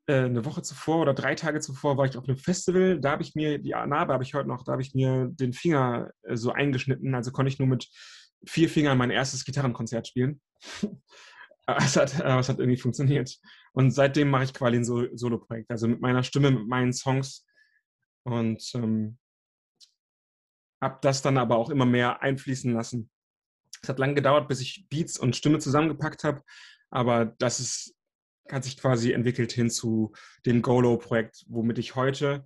äh, eine Woche zuvor oder drei Tage zuvor war ich auf einem Festival. Da habe ich mir, die Narbe habe ich heute noch, da habe ich mir den Finger äh, so eingeschnitten. Also konnte ich nur mit vier Fingern mein erstes Gitarrenkonzert spielen. es, hat, aber es hat irgendwie funktioniert. Und seitdem mache ich quasi ein Solo-Projekt. Also mit meiner Stimme, mit meinen Songs. Und ähm, habe das dann aber auch immer mehr einfließen lassen. Es hat lange gedauert, bis ich Beats und Stimme zusammengepackt habe. Aber das ist hat sich quasi entwickelt hin zu dem Golo-Projekt, womit ich heute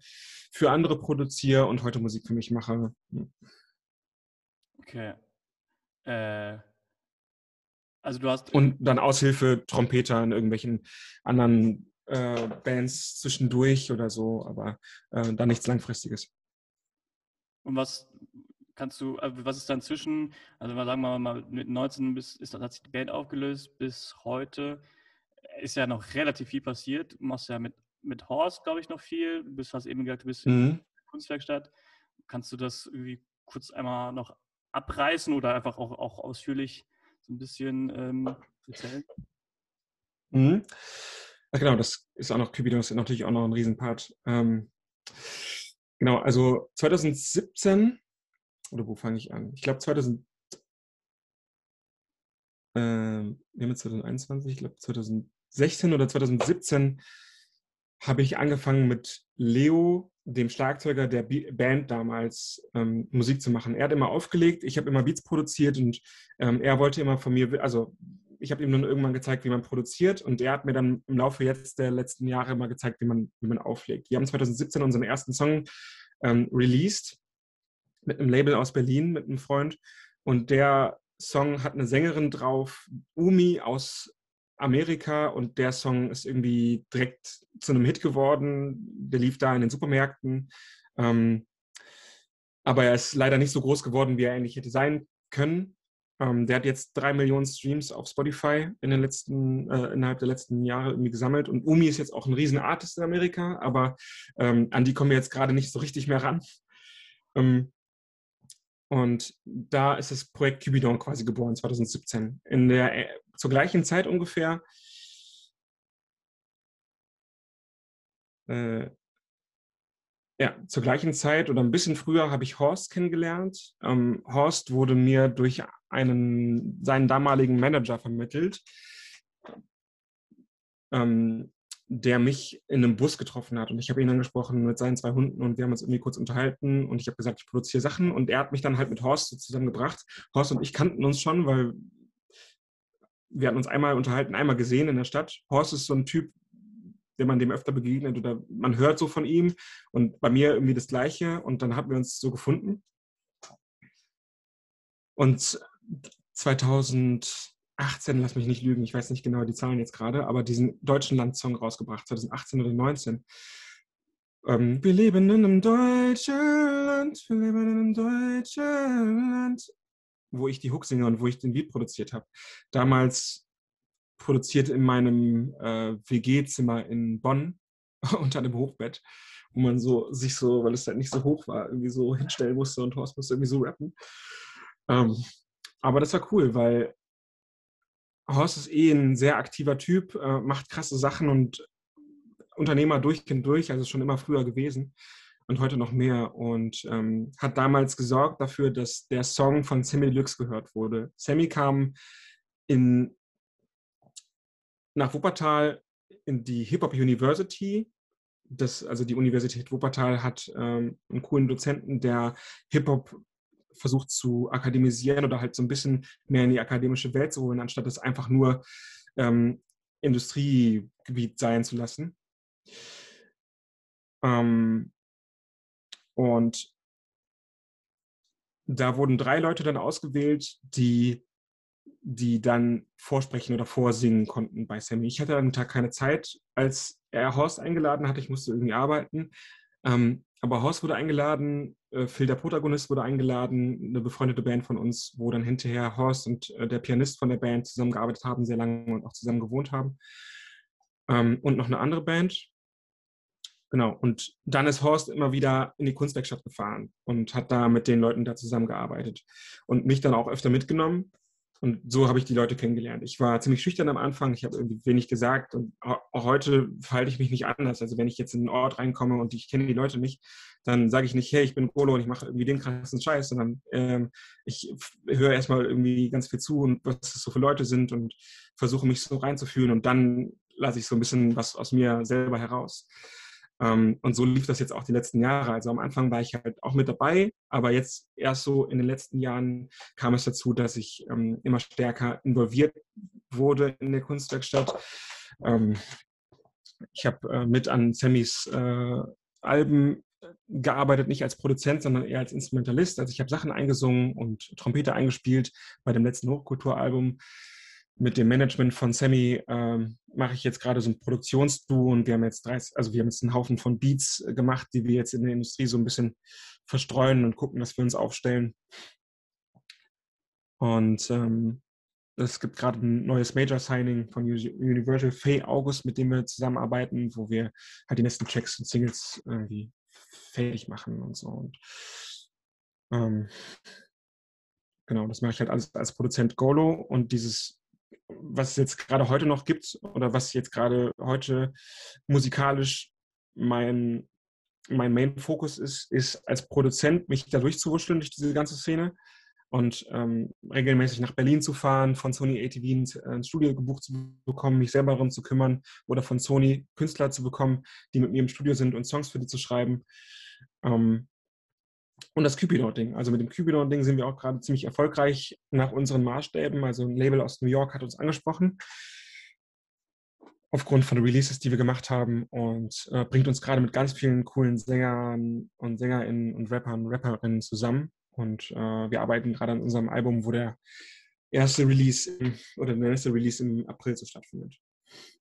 für andere produziere und heute Musik für mich mache. Hm. Okay. Äh, also du hast. Und dann Aushilfe Trompeter in irgendwelchen anderen äh, Bands zwischendurch oder so, aber äh, da nichts Langfristiges. Und was kannst du, äh, was ist dann zwischen, also sagen wir mal mit 19 bis ist, hat sich die Band aufgelöst bis heute? ist ja noch relativ viel passiert. Du machst ja mit, mit Horst, glaube ich, noch viel. Du bist, hast eben gesagt, du bist mhm. in der Kunstwerkstatt. Kannst du das irgendwie kurz einmal noch abreißen oder einfach auch, auch ausführlich so ein bisschen ähm, erzählen? Mhm. Ja, genau, das ist auch noch, Cupidon ist natürlich auch noch ein Riesenpart. Ähm, genau, also 2017, oder wo fange ich an? Ich glaube 2000, äh, wir haben jetzt 2021, ich glaube 2000, 2016 oder 2017 habe ich angefangen mit Leo, dem Schlagzeuger der Band damals, ähm, Musik zu machen. Er hat immer aufgelegt, ich habe immer Beats produziert und ähm, er wollte immer von mir, also ich habe ihm dann irgendwann gezeigt, wie man produziert und er hat mir dann im Laufe jetzt der letzten Jahre mal gezeigt, wie man, wie man auflegt. Wir haben 2017 unseren ersten Song ähm, released mit einem Label aus Berlin, mit einem Freund und der Song hat eine Sängerin drauf, Umi aus Amerika und der Song ist irgendwie direkt zu einem Hit geworden. Der lief da in den Supermärkten. Ähm, aber er ist leider nicht so groß geworden, wie er eigentlich hätte sein können. Ähm, der hat jetzt drei Millionen Streams auf Spotify in den letzten, äh, innerhalb der letzten Jahre irgendwie gesammelt. Und Umi ist jetzt auch ein riesen Artist in Amerika, aber ähm, an die kommen wir jetzt gerade nicht so richtig mehr ran. Ähm, und da ist das Projekt Cupidon quasi geboren, 2017. In der, äh, zur gleichen Zeit ungefähr äh, ja, zur gleichen Zeit oder ein bisschen früher habe ich Horst kennengelernt. Ähm, Horst wurde mir durch einen, seinen damaligen Manager vermittelt, ähm, der mich in einem Bus getroffen hat. Und ich habe ihn angesprochen mit seinen zwei Hunden und wir haben uns irgendwie kurz unterhalten und ich habe gesagt, ich produziere Sachen und er hat mich dann halt mit Horst so zusammengebracht. Horst und ich kannten uns schon, weil wir hatten uns einmal unterhalten, einmal gesehen in der Stadt. Horst ist so ein Typ, wenn man dem öfter begegnet oder man hört so von ihm und bei mir irgendwie das Gleiche und dann haben wir uns so gefunden. Und 2000 18, lass mich nicht lügen, ich weiß nicht genau die Zahlen jetzt gerade, aber diesen deutschen Landsong rausgebracht, 2018 oder 2019. Ähm, wir leben in einem deutschen Land, wir leben in einem deutschen Land, wo ich die Hook singe und wo ich den Beat produziert habe. Damals produziert in meinem äh, WG-Zimmer in Bonn unter dem Hochbett, wo man so sich so, weil es halt nicht so hoch war, irgendwie so hinstellen musste und Horst musste irgendwie so rappen. Ähm, aber das war cool, weil Horst ist eh ein sehr aktiver Typ, äh, macht krasse Sachen und Unternehmer durch und durch, also schon immer früher gewesen und heute noch mehr und ähm, hat damals gesorgt dafür, dass der Song von Sammy Deluxe gehört wurde. Sammy kam in, nach Wuppertal in die Hip-Hop University. Das, also die Universität Wuppertal hat ähm, einen coolen Dozenten, der Hip-Hop versucht zu akademisieren oder halt so ein bisschen mehr in die akademische Welt zu holen, anstatt es einfach nur ähm, Industriegebiet sein zu lassen. Ähm, und da wurden drei Leute dann ausgewählt, die, die dann vorsprechen oder vorsingen konnten bei Sammy. Ich hatte dem Tag keine Zeit, als er Horst eingeladen hat. Ich musste irgendwie arbeiten. Ähm, aber Horst wurde eingeladen, äh, Phil, der Protagonist, wurde eingeladen, eine befreundete Band von uns, wo dann hinterher Horst und äh, der Pianist von der Band zusammengearbeitet haben, sehr lange und auch zusammen gewohnt haben. Ähm, und noch eine andere Band. Genau, und dann ist Horst immer wieder in die Kunstwerkstatt gefahren und hat da mit den Leuten da zusammengearbeitet und mich dann auch öfter mitgenommen. Und so habe ich die Leute kennengelernt. Ich war ziemlich schüchtern am Anfang, ich habe irgendwie wenig gesagt und auch heute verhalte ich mich nicht anders. Also wenn ich jetzt in einen Ort reinkomme und ich kenne die Leute nicht, dann sage ich nicht, hey, ich bin Polo und ich mache irgendwie den krassen Scheiß, sondern ähm, ich höre erstmal irgendwie ganz viel zu und was es so für Leute sind und versuche mich so reinzufühlen und dann lasse ich so ein bisschen was aus mir selber heraus. Ähm, und so lief das jetzt auch die letzten Jahre. Also am Anfang war ich halt auch mit dabei, aber jetzt erst so in den letzten Jahren kam es dazu, dass ich ähm, immer stärker involviert wurde in der Kunstwerkstatt. Ähm, ich habe äh, mit an Sammys äh, Alben gearbeitet, nicht als Produzent, sondern eher als Instrumentalist. Also ich habe Sachen eingesungen und Trompete eingespielt bei dem letzten Hochkulturalbum mit dem Management von Sammy ähm, mache ich jetzt gerade so ein Produktionsduo und wir haben jetzt 30, also wir haben jetzt einen Haufen von Beats äh, gemacht, die wir jetzt in der Industrie so ein bisschen verstreuen und gucken, dass wir uns aufstellen. Und ähm, es gibt gerade ein neues Major-Signing von Universal Faye August, mit dem wir zusammenarbeiten, wo wir halt die nächsten Tracks und Singles irgendwie fertig machen und so. Und, ähm, genau, das mache ich halt alles als Produzent Golo und dieses was es jetzt gerade heute noch gibt oder was jetzt gerade heute musikalisch mein, mein Main-Fokus ist, ist als Produzent mich da durchzuwurschteln durch diese ganze Szene und ähm, regelmäßig nach Berlin zu fahren, von Sony ATV ins, äh, Studio gebucht zu bekommen, mich selber darum zu kümmern oder von Sony Künstler zu bekommen, die mit mir im Studio sind und Songs für die zu schreiben. Ähm, und das Cupidon-Ding. Also mit dem Cupidon-Ding sind wir auch gerade ziemlich erfolgreich nach unseren Maßstäben. Also ein Label aus New York hat uns angesprochen aufgrund von Releases, die wir gemacht haben und äh, bringt uns gerade mit ganz vielen coolen Sängern und SängerInnen und Rappern und Rapperinnen zusammen. Und äh, wir arbeiten gerade an unserem Album, wo der erste Release im, oder der nächste Release im April so stattfindet.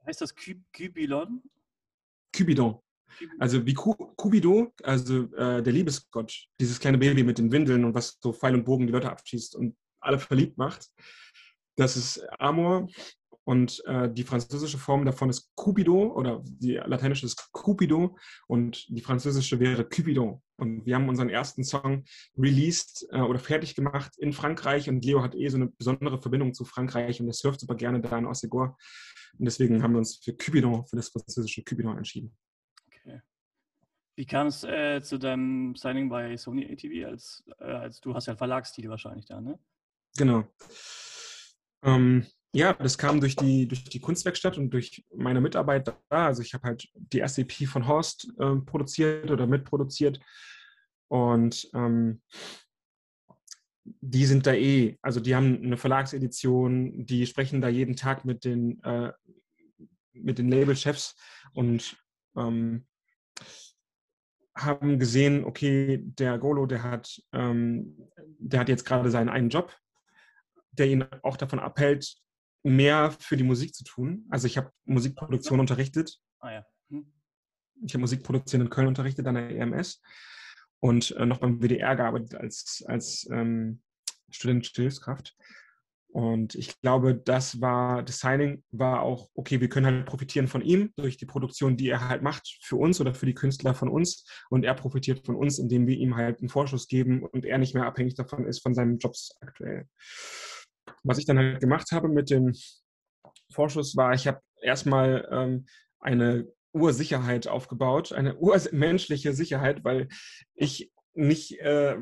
Heißt das Cupidon? Cupidon. Also wie Cupido, also äh, der Liebesgott, dieses kleine Baby mit den Windeln und was so Pfeil und Bogen die Leute abschießt und alle verliebt macht. Das ist Amor und äh, die französische Form davon ist Cupido oder die lateinische ist Cupido und die französische wäre Cupidon. Und wir haben unseren ersten Song released äh, oder fertig gemacht in Frankreich und Leo hat eh so eine besondere Verbindung zu Frankreich und er surft super gerne da in Ossigor. Und deswegen haben wir uns für Cupidon, für das französische Cupidon entschieden. Wie kam es äh, zu deinem Signing bei Sony ATV? Als, äh, als du hast ja Verlagsstil wahrscheinlich da, ne? genau. Ähm, ja, das kam durch die, durch die Kunstwerkstatt und durch meine Mitarbeit da. Also ich habe halt die EP von Horst äh, produziert oder mitproduziert. Und ähm, die sind da eh, also die haben eine Verlagsedition, die sprechen da jeden Tag mit den, äh, mit den Labelchefs und ähm, haben gesehen, okay, der Golo, der hat, ähm, der hat jetzt gerade seinen einen Job, der ihn auch davon abhält, mehr für die Musik zu tun. Also ich habe Musikproduktion unterrichtet. Ah, ja. hm. Ich habe Musikproduktion in Köln unterrichtet an der EMS und äh, noch beim WDR gearbeitet als, als ähm, studentische Hilfskraft. Und ich glaube, das war, das Signing war auch, okay, wir können halt profitieren von ihm durch die Produktion, die er halt macht für uns oder für die Künstler von uns. Und er profitiert von uns, indem wir ihm halt einen Vorschuss geben und er nicht mehr abhängig davon ist von seinen Jobs aktuell. Was ich dann halt gemacht habe mit dem Vorschuss war, ich habe erstmal ähm, eine Ursicherheit aufgebaut, eine urmenschliche Sicherheit, weil ich nicht äh,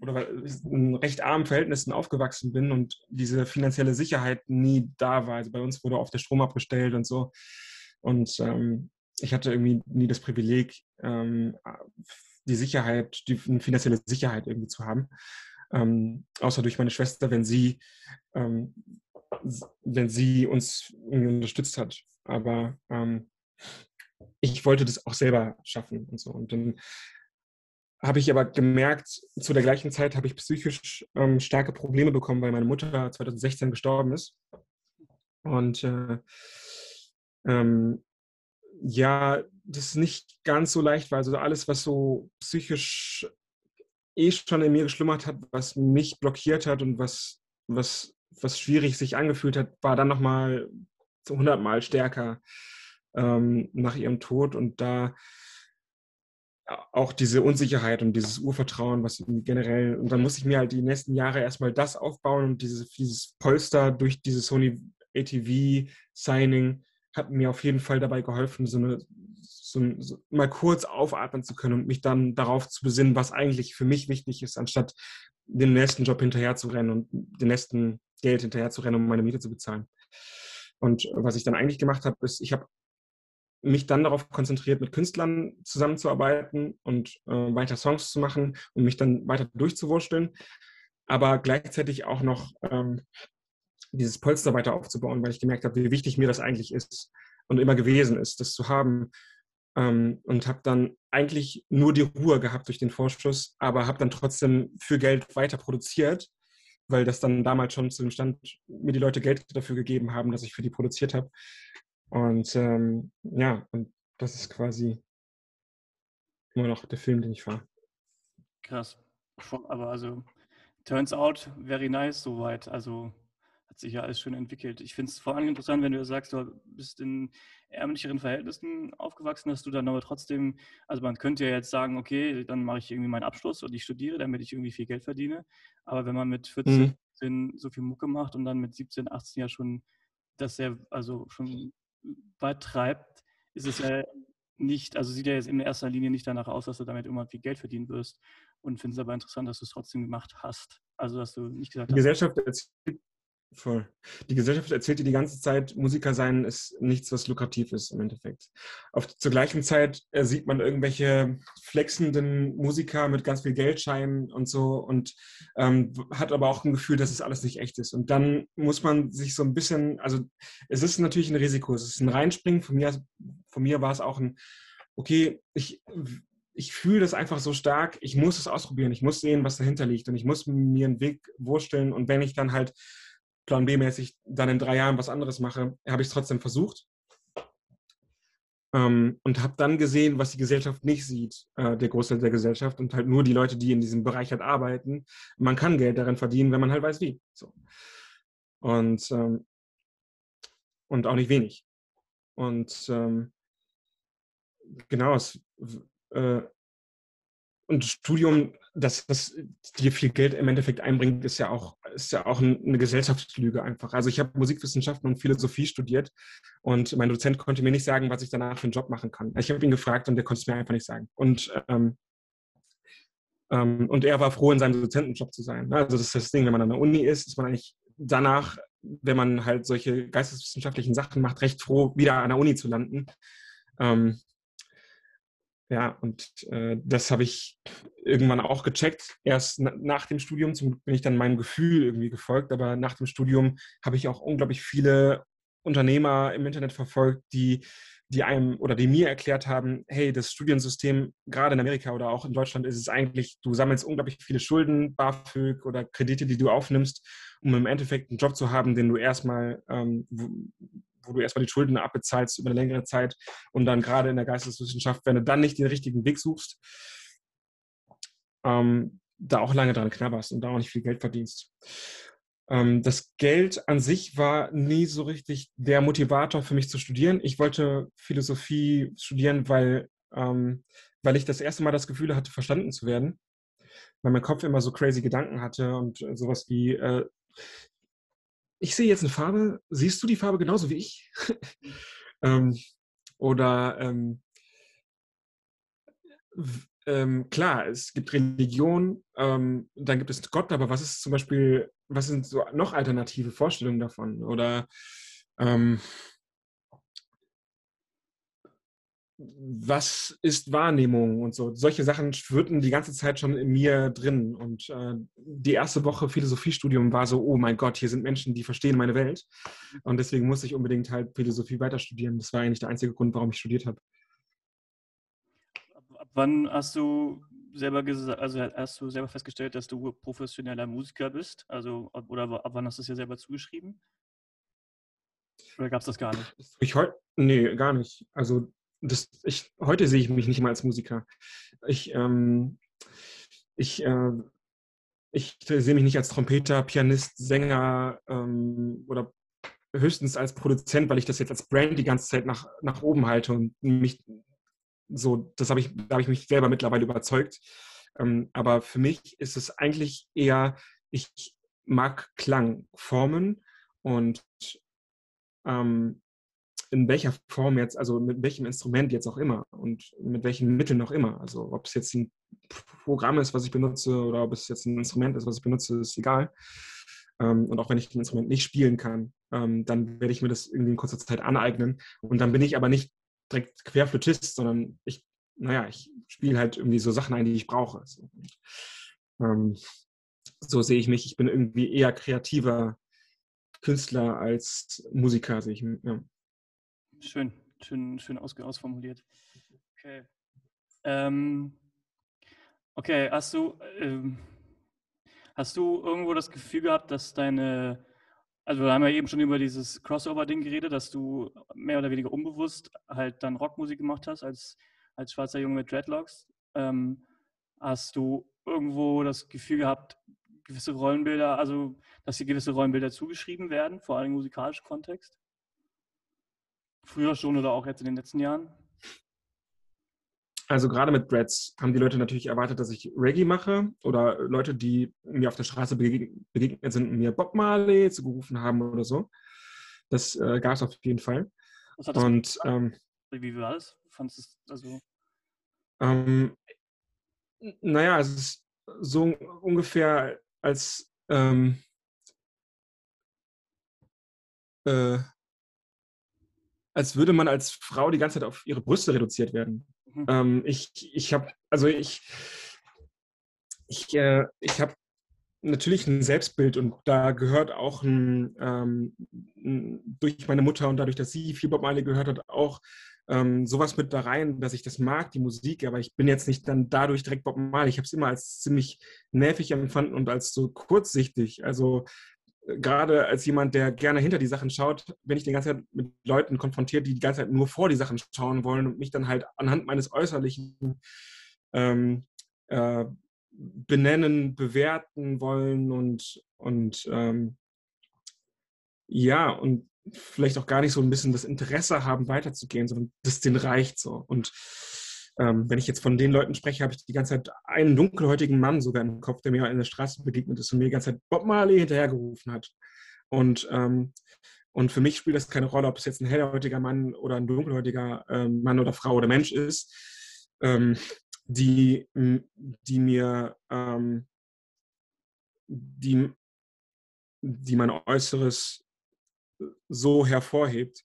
oder in recht armen Verhältnissen aufgewachsen bin und diese finanzielle Sicherheit nie da war. Also bei uns wurde oft der Strom abgestellt und so. Und ähm, ich hatte irgendwie nie das Privileg, ähm, die Sicherheit, die finanzielle Sicherheit irgendwie zu haben. Ähm, außer durch meine Schwester, wenn sie, ähm, wenn sie uns unterstützt hat. Aber ähm, ich wollte das auch selber schaffen und so. Und dann habe ich aber gemerkt, zu der gleichen Zeit habe ich psychisch ähm, starke Probleme bekommen, weil meine Mutter 2016 gestorben ist. Und äh, ähm, ja, das nicht ganz so leicht war. Also alles, was so psychisch eh schon in mir geschlummert hat, was mich blockiert hat und was, was, was schwierig sich angefühlt hat, war dann nochmal so hundertmal stärker ähm, nach ihrem Tod. Und da auch diese Unsicherheit und dieses Urvertrauen, was generell, und dann muss ich mir halt die nächsten Jahre erstmal das aufbauen und dieses, dieses Polster durch dieses Sony ATV Signing hat mir auf jeden Fall dabei geholfen, so, eine, so, so mal kurz aufatmen zu können und mich dann darauf zu besinnen, was eigentlich für mich wichtig ist, anstatt den nächsten Job hinterher zu rennen und den nächsten Geld hinterher zu rennen, um meine Miete zu bezahlen. Und was ich dann eigentlich gemacht habe, ist, ich habe mich dann darauf konzentriert, mit Künstlern zusammenzuarbeiten und äh, weiter Songs zu machen und mich dann weiter durchzuwurschteln, aber gleichzeitig auch noch ähm, dieses Polster weiter aufzubauen, weil ich gemerkt habe, wie wichtig mir das eigentlich ist und immer gewesen ist, das zu haben. Ähm, und habe dann eigentlich nur die Ruhe gehabt durch den Vorschuss, aber habe dann trotzdem für Geld weiter produziert, weil das dann damals schon zu dem Stand mir die Leute Geld dafür gegeben haben, dass ich für die produziert habe. Und ähm, ja, und das ist quasi immer noch der Film, den ich fahre. Krass. Aber also, turns out very nice soweit. Also hat sich ja alles schön entwickelt. Ich finde es vor allem interessant, wenn du sagst, du bist in ärmlicheren Verhältnissen aufgewachsen, dass du dann aber trotzdem, also man könnte ja jetzt sagen, okay, dann mache ich irgendwie meinen Abschluss und ich studiere, damit ich irgendwie viel Geld verdiene. Aber wenn man mit 14 mhm. so viel Mucke macht und dann mit 17, 18 ja schon das sehr, also schon betreibt, ist es ja nicht, also sieht ja jetzt in erster Linie nicht danach aus, dass du damit immer viel Geld verdienen wirst. Und finde es aber interessant, dass du es trotzdem gemacht hast. Also, dass du nicht gesagt hast. Die Gesellschaft erzählt Voll. Die Gesellschaft erzählt dir die ganze Zeit, Musiker sein ist nichts, was lukrativ ist im Endeffekt. Auf, zur gleichen Zeit äh, sieht man irgendwelche flexenden Musiker mit ganz viel Geldscheinen und so und ähm, hat aber auch ein Gefühl, dass es alles nicht echt ist. Und dann muss man sich so ein bisschen, also es ist natürlich ein Risiko, es ist ein Reinspringen. Von mir, von mir war es auch ein, okay, ich, ich fühle das einfach so stark, ich muss es ausprobieren, ich muss sehen, was dahinter liegt und ich muss mir einen Weg wursteln und wenn ich dann halt Plan B-mäßig dann in drei Jahren was anderes mache, habe ich es trotzdem versucht. Ähm, und habe dann gesehen, was die Gesellschaft nicht sieht, äh, der Großteil der Gesellschaft und halt nur die Leute, die in diesem Bereich halt arbeiten. Man kann Geld darin verdienen, wenn man halt weiß, wie. So. Und, ähm, und auch nicht wenig. Und ähm, genau, es, äh, und Studium, dass das dir viel Geld im Endeffekt einbringt, ist ja auch, ist ja auch eine Gesellschaftslüge einfach. Also ich habe Musikwissenschaften und Philosophie studiert und mein Dozent konnte mir nicht sagen, was ich danach für einen Job machen kann. Ich habe ihn gefragt und der konnte es mir einfach nicht sagen. Und ähm, Ähm, und er war froh, in seinem Dozentenjob zu sein. Ne? Also das ist das Ding, wenn man an der Uni ist, ist man eigentlich danach, wenn man halt solche geisteswissenschaftlichen Sachen macht, recht froh, wieder an der Uni zu landen. Ähm, ja, und äh, das habe ich irgendwann auch gecheckt. Erst na, nach dem Studium, zum bin ich dann meinem Gefühl irgendwie gefolgt, aber nach dem Studium habe ich auch unglaublich viele Unternehmer im Internet verfolgt, die, die einem oder die mir erklärt haben, hey, das Studiensystem, gerade in Amerika oder auch in Deutschland, ist es eigentlich, du sammelst unglaublich viele Schulden, BAföG oder Kredite, die du aufnimmst, um im Endeffekt einen Job zu haben, den du erstmal, ähm, wo du erstmal die Schulden abbezahlst über eine längere Zeit und dann gerade in der Geisteswissenschaft, wenn du dann nicht den richtigen Weg suchst, ähm, da auch lange dran knabberst und da auch nicht viel Geld verdienst. Ähm, das Geld an sich war nie so richtig der Motivator für mich zu studieren. Ich wollte Philosophie studieren, weil, ähm, weil ich das erste Mal das Gefühl hatte, verstanden zu werden. Weil mein Kopf immer so crazy Gedanken hatte und sowas wie, äh, ich sehe jetzt eine Farbe, siehst du die Farbe genauso wie ich? ähm, oder ähm, ähm, klar, es gibt Religion, ähm, dann gibt es Gott, aber was ist zum Beispiel, was sind so noch alternative Vorstellungen davon? Oder ähm, was ist Wahrnehmung und so. Solche Sachen schwirrten die ganze Zeit schon in mir drin. Und äh, die erste Woche Philosophiestudium war so, oh mein Gott, hier sind Menschen, die verstehen meine Welt. Und deswegen musste ich unbedingt halt Philosophie weiter studieren. Das war eigentlich der einzige Grund, warum ich studiert habe. Ab wann hast du selber gesagt, also hast du selber festgestellt, dass du professioneller Musiker bist? Also, oder ab wann hast du es dir selber zugeschrieben? Oder gab es das gar nicht? Ich nee, gar nicht. Also das, ich, heute sehe ich mich nicht mal als Musiker. Ich, ähm, ich, äh, ich sehe mich nicht als Trompeter, Pianist, Sänger ähm, oder höchstens als Produzent, weil ich das jetzt als Brand die ganze Zeit nach, nach oben halte und mich so, das habe ich, da habe ich mich selber mittlerweile überzeugt. Ähm, aber für mich ist es eigentlich eher, ich mag Klangformen und ähm, in welcher Form jetzt, also mit welchem Instrument jetzt auch immer und mit welchen Mitteln auch immer. Also ob es jetzt ein Programm ist, was ich benutze oder ob es jetzt ein Instrument ist, was ich benutze, ist egal. Ähm, und auch wenn ich ein Instrument nicht spielen kann, ähm, dann werde ich mir das irgendwie in kurzer Zeit aneignen. Und dann bin ich aber nicht direkt Querflötist, sondern ich, naja, ich spiele halt irgendwie so Sachen ein, die ich brauche. So, ähm, so sehe ich mich. Ich bin irgendwie eher kreativer Künstler als Musiker, sehe ich. Ja. Schön, schön, schön ausformuliert. Okay. Ähm, okay, hast du, ähm, hast du irgendwo das Gefühl gehabt, dass deine, also wir haben ja eben schon über dieses Crossover-Ding geredet, dass du mehr oder weniger unbewusst halt dann Rockmusik gemacht hast als, als schwarzer Junge mit Dreadlocks. Ähm, hast du irgendwo das Gefühl gehabt, gewisse Rollenbilder, also dass dir gewisse Rollenbilder zugeschrieben werden, vor allem im musikalischen Kontext? Früher schon oder auch jetzt in den letzten Jahren? Also gerade mit Breads haben die Leute natürlich erwartet, dass ich Reggae mache oder Leute, die mir auf der Straße begegnet sind und mir Bob Marley zugerufen haben oder so. Das äh, gab es auf jeden Fall. und ähm, wie war das? Fandest du also? Ähm, naja, es ist so ungefähr als ähm, äh, als würde man als Frau die ganze Zeit auf ihre Brüste reduziert werden. Mhm. Ähm, ich ich habe, also ich, ich, äh, ich habe natürlich ein Selbstbild und da gehört auch ein, ähm, durch meine Mutter und dadurch, dass sie viel Bob Marley gehört hat, auch ähm, sowas mit da rein, dass ich das mag, die Musik, aber ich bin jetzt nicht dann dadurch direkt Bob Marley. Ich habe es immer als ziemlich nervig empfunden und als so kurzsichtig. Also gerade als jemand, der gerne hinter die Sachen schaut, bin ich die ganze Zeit mit Leuten konfrontiert, die die ganze Zeit nur vor die Sachen schauen wollen und mich dann halt anhand meines Äußerlichen ähm, äh, benennen, bewerten wollen und, und ähm, ja, und vielleicht auch gar nicht so ein bisschen das Interesse haben, weiterzugehen, sondern das denen reicht so. Und ähm, wenn ich jetzt von den Leuten spreche, habe ich die ganze Zeit einen dunkelhäutigen Mann sogar im Kopf, der mir in der Straße begegnet ist und mir die ganze Zeit Bob Marley hinterhergerufen hat. Und, ähm, und für mich spielt das keine Rolle, ob es jetzt ein hellhäutiger Mann oder ein dunkelhäutiger ähm, Mann oder Frau oder Mensch ist. Ähm, die, die mir, ähm, die, die mein Äußeres so hervorhebt.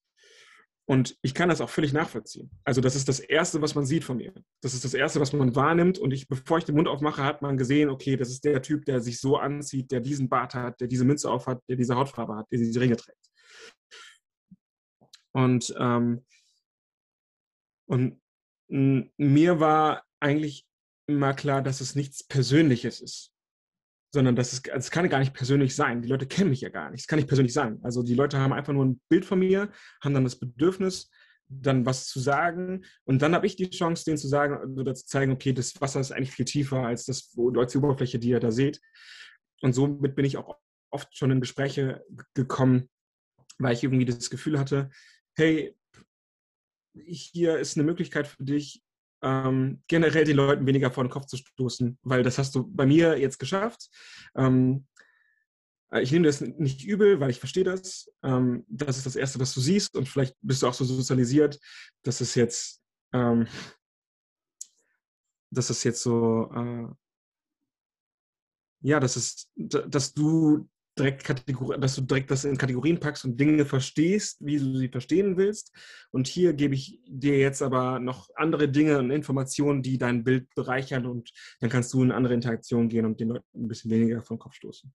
Und ich kann das auch völlig nachvollziehen. Also das ist das Erste, was man sieht von mir. Das ist das Erste, was man wahrnimmt. Und ich, bevor ich den Mund aufmache, hat man gesehen, okay, das ist der Typ, der sich so anzieht, der diesen Bart hat, der diese Münze aufhat, der diese Hautfarbe hat, der diese Ringe trägt. Und, ähm, und mir war eigentlich immer klar, dass es nichts Persönliches ist sondern das, ist, das kann gar nicht persönlich sein. Die Leute kennen mich ja gar nicht. Es kann nicht persönlich sein. Also die Leute haben einfach nur ein Bild von mir, haben dann das Bedürfnis, dann was zu sagen. Und dann habe ich die Chance, denen zu sagen oder zu zeigen, okay, das Wasser ist eigentlich viel tiefer als, das, als die Oberfläche, die ihr da seht. Und somit bin ich auch oft schon in Gespräche gekommen, weil ich irgendwie das Gefühl hatte, hey, hier ist eine Möglichkeit für dich, ähm, generell den Leuten weniger vor den Kopf zu stoßen, weil das hast du bei mir jetzt geschafft. Ähm, äh, ich nehme das nicht übel, weil ich verstehe das. Ähm, das ist das Erste, was du siehst und vielleicht bist du auch so sozialisiert, dass es jetzt, ähm, dass es jetzt so, äh, ja, dass es, dass du direkt Kategor dass du direkt das in Kategorien packst und Dinge verstehst, wie du sie verstehen willst. Und hier gebe ich dir jetzt aber noch andere Dinge und Informationen, die dein Bild bereichern und dann kannst du in andere Interaktionen gehen und den Leuten ein bisschen weniger vom Kopf stoßen.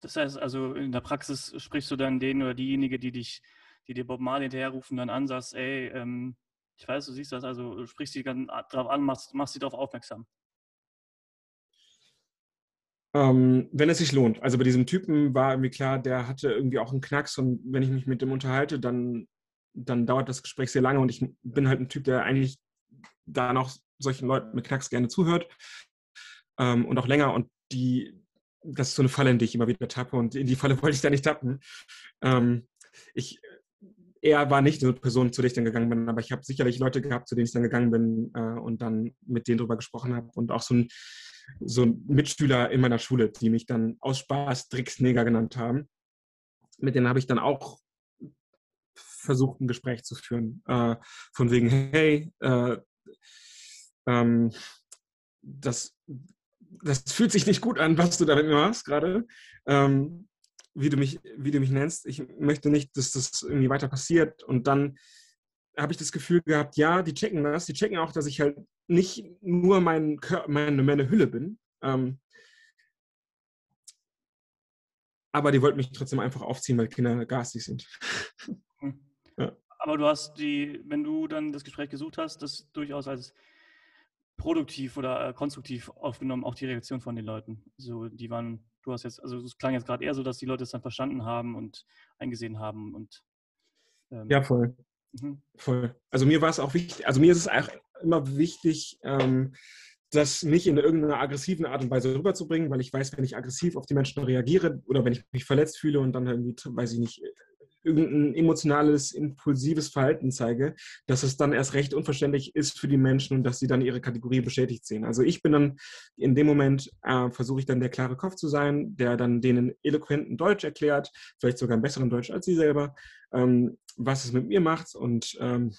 Das heißt also, in der Praxis sprichst du dann den oder diejenige, die dich, die dir Bob Marley hinterherrufen, dann an, sagst, ey, ähm, ich weiß, du siehst das, also sprichst sie dann drauf an, machst, machst sie darauf aufmerksam. Ähm, wenn es sich lohnt. Also bei diesem Typen war irgendwie klar, der hatte irgendwie auch einen Knacks und wenn ich mich mit dem unterhalte, dann, dann dauert das Gespräch sehr lange und ich bin halt ein Typ, der eigentlich da noch solchen Leuten mit Knacks gerne zuhört ähm, und auch länger und die, das ist so eine Falle, in die ich immer wieder tappe und in die Falle wollte ich da nicht tappen. Ähm, ich, er war nicht eine Person, zu der ich dann gegangen bin, aber ich habe sicherlich Leute gehabt, zu denen ich dann gegangen bin äh, und dann mit denen drüber gesprochen habe und auch so ein so Mitschüler in meiner Schule, die mich dann aus Spaß Drecksneger genannt haben. Mit denen habe ich dann auch versucht, ein Gespräch zu führen. Äh, von wegen, hey, äh, ähm, das, das fühlt sich nicht gut an, was du da mit mir machst gerade. Ähm, wie du mich, wie du mich nennst. Ich möchte nicht, dass das irgendwie weiter passiert. Und dann habe ich das Gefühl gehabt, ja, die checken das, die checken auch, dass ich halt nicht nur mein, meine, meine Hülle bin. Ähm, aber die wollten mich trotzdem einfach aufziehen, weil Kinder garstig sind. Hm. ja. Aber du hast die, wenn du dann das Gespräch gesucht hast, das durchaus als produktiv oder äh, konstruktiv aufgenommen, auch die Reaktion von den Leuten. So, die waren, du hast jetzt, also es klang jetzt gerade eher so, dass die Leute es dann verstanden haben und eingesehen haben und ähm, ja, voll. Mhm. Voll. Also mir war es auch wichtig, also mir ist es auch immer wichtig, ähm, das nicht in irgendeiner aggressiven Art und Weise rüberzubringen, weil ich weiß, wenn ich aggressiv auf die Menschen reagiere oder wenn ich mich verletzt fühle und dann irgendwie, weiß ich nicht, irgendein emotionales, impulsives Verhalten zeige, dass es dann erst recht unverständlich ist für die Menschen und dass sie dann ihre Kategorie bestätigt sehen. Also ich bin dann in dem Moment, äh, versuche ich dann der klare Kopf zu sein, der dann denen eloquenten Deutsch erklärt, vielleicht sogar im besseren Deutsch als sie selber, ähm, was es mit mir macht und ähm,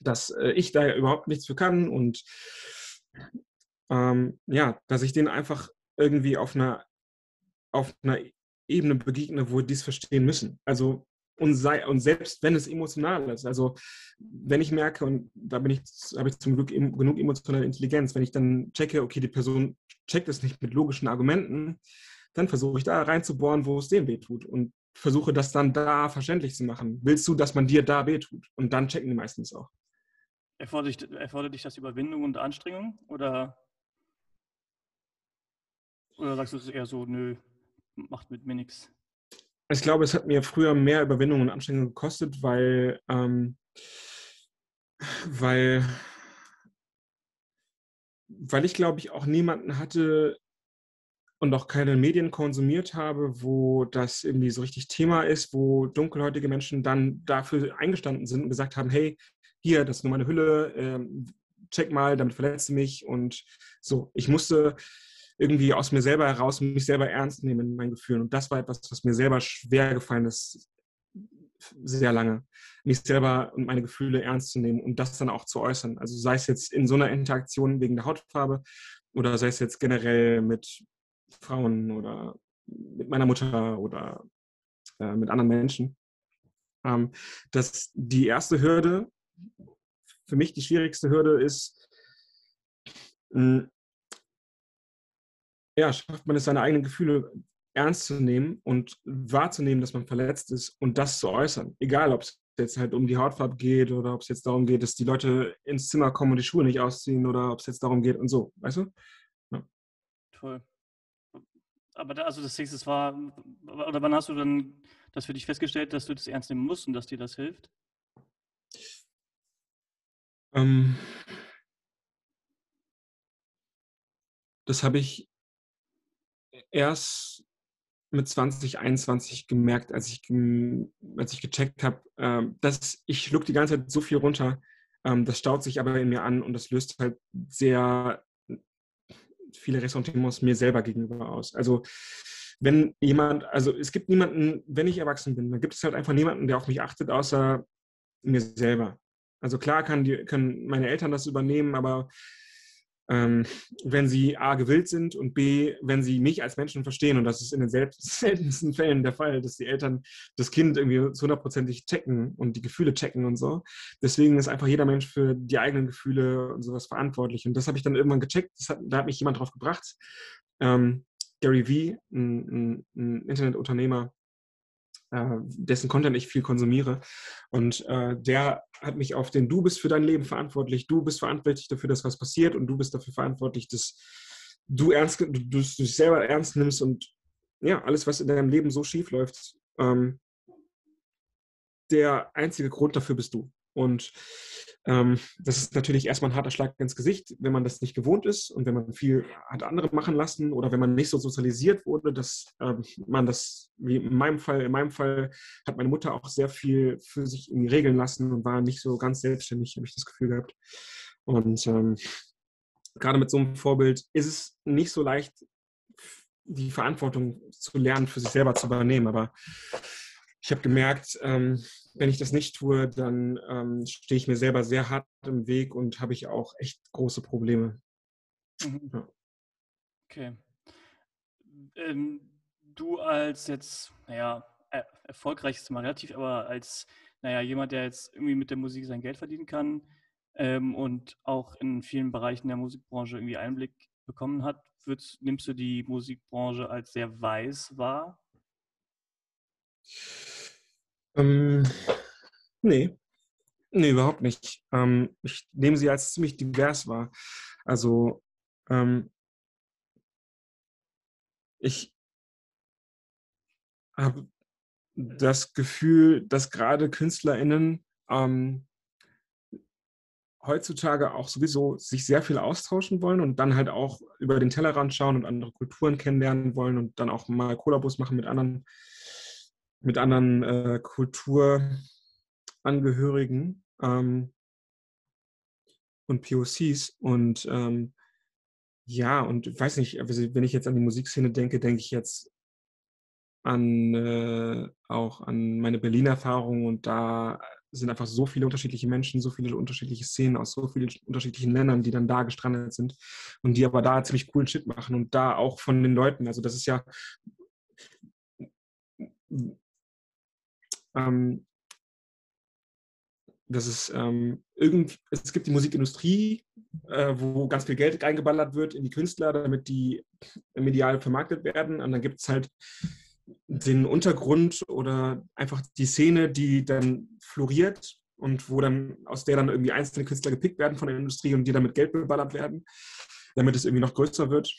dass äh, ich da überhaupt nichts für kann und ähm, ja, dass ich denen einfach irgendwie auf einer, auf einer Ebene begegne, wo die es verstehen müssen. Also und, sei, und selbst wenn es emotional ist, also wenn ich merke, und da bin ich, habe ich zum Glück genug emotionale Intelligenz, wenn ich dann checke, okay, die Person checkt es nicht mit logischen Argumenten, dann versuche ich da reinzubohren, wo es dem weh tut und versuche das dann da verständlich zu machen. Willst du, dass man dir da weh tut? Und dann checken die meistens auch. Erfordert dich, erfordert dich das Überwindung und Anstrengung oder, oder sagst du es eher so, nö, macht mit mir nichts? Ich glaube, es hat mir früher mehr Überwindung und Anstrengung gekostet, weil, ähm, weil, weil ich, glaube ich, auch niemanden hatte und auch keine Medien konsumiert habe, wo das irgendwie so richtig Thema ist, wo dunkelhäutige Menschen dann dafür eingestanden sind und gesagt haben, hey, hier, das ist nur meine Hülle, ähm, check mal, damit verletzt du mich und so. Ich musste irgendwie aus mir selber heraus mich selber ernst nehmen in meinen Gefühlen. Und das war etwas, was mir selber schwer gefallen ist, sehr lange, mich selber und meine Gefühle ernst zu nehmen und das dann auch zu äußern. Also sei es jetzt in so einer Interaktion wegen der Hautfarbe oder sei es jetzt generell mit Frauen oder mit meiner Mutter oder äh, mit anderen Menschen. Ähm, dass die erste Hürde, für mich die schwierigste Hürde ist, ja, schafft man es, seine eigenen Gefühle ernst zu nehmen und wahrzunehmen, dass man verletzt ist und das zu äußern. Egal, ob es jetzt halt um die Hautfarbe geht oder ob es jetzt darum geht, dass die Leute ins Zimmer kommen und die Schuhe nicht ausziehen oder ob es jetzt darum geht und so, weißt du? Ja. Toll. Aber da, also das heißt, es war, oder wann hast du dann das für dich festgestellt, dass du das ernst nehmen musst und dass dir das hilft? Ähm, das habe ich erst mit 2021 gemerkt, als ich, als ich gecheckt habe, ähm, dass ich schluck die ganze Zeit so viel runter. Ähm, das staut sich aber in mir an und das löst halt sehr viele Ressentiments mir selber gegenüber aus. Also wenn jemand, also es gibt niemanden, wenn ich erwachsen bin, dann gibt es halt einfach niemanden, der auf mich achtet, außer mir selber. Also klar kann die, können meine Eltern das übernehmen, aber ähm, wenn sie A gewillt sind und B, wenn sie mich als Menschen verstehen. Und das ist in den seltensten Fällen der Fall, dass die Eltern das Kind irgendwie zu hundertprozentig checken und die Gefühle checken und so. Deswegen ist einfach jeder Mensch für die eigenen Gefühle und sowas verantwortlich. Und das habe ich dann irgendwann gecheckt. Hat, da hat mich jemand drauf gebracht. Ähm, Gary Vee, ein, ein, ein Internetunternehmer, dessen Content ich viel konsumiere. Und äh, der hat mich auf den Du bist für dein Leben verantwortlich, du bist verantwortlich dafür, dass was passiert und du bist dafür verantwortlich, dass du ernst, du, du dich selber ernst nimmst und ja, alles, was in deinem Leben so schief läuft, ähm, der einzige Grund dafür bist du. Und ähm, das ist natürlich erstmal ein harter Schlag ins Gesicht, wenn man das nicht gewohnt ist und wenn man viel hat andere machen lassen oder wenn man nicht so sozialisiert wurde, dass ähm, man das, wie in meinem Fall, in meinem Fall hat meine Mutter auch sehr viel für sich irgendwie regeln lassen und war nicht so ganz selbstständig, habe ich das Gefühl gehabt. Und ähm, gerade mit so einem Vorbild ist es nicht so leicht, die Verantwortung zu lernen, für sich selber zu übernehmen. Aber ich habe gemerkt, ähm, wenn ich das nicht tue, dann ähm, stehe ich mir selber sehr hart im Weg und habe ich auch echt große Probleme. Mhm. Ja. Okay. Ähm, du als jetzt, naja, er erfolgreich ist mal relativ, aber als, naja, jemand, der jetzt irgendwie mit der Musik sein Geld verdienen kann ähm, und auch in vielen Bereichen der Musikbranche irgendwie Einblick bekommen hat, würdest, nimmst du die Musikbranche als sehr weiß wahr? Ähm, nee. Nee, überhaupt nicht. Ähm, ich nehme sie als ziemlich divers wahr. Also ähm, ich habe das Gefühl, dass gerade KünstlerInnen ähm, heutzutage auch sowieso sich sehr viel austauschen wollen und dann halt auch über den Tellerrand schauen und andere Kulturen kennenlernen wollen und dann auch mal Kollabos machen mit anderen mit anderen äh, Kulturangehörigen ähm, und POCs. Und ähm, ja, und ich weiß nicht, also wenn ich jetzt an die Musikszene denke, denke ich jetzt an äh, auch an meine Berliner Erfahrung und da sind einfach so viele unterschiedliche Menschen, so viele unterschiedliche Szenen aus so vielen unterschiedlichen Ländern, die dann da gestrandet sind und die aber da ziemlich coolen Shit machen und da auch von den Leuten, also das ist ja ähm, dass es ähm, irgend, es gibt die Musikindustrie, äh, wo ganz viel Geld reingeballert wird in die Künstler, damit die medial vermarktet werden. Und dann gibt es halt den Untergrund oder einfach die Szene, die dann floriert und wo dann aus der dann irgendwie einzelne Künstler gepickt werden von der Industrie und die damit Geld beballert werden, damit es irgendwie noch größer wird.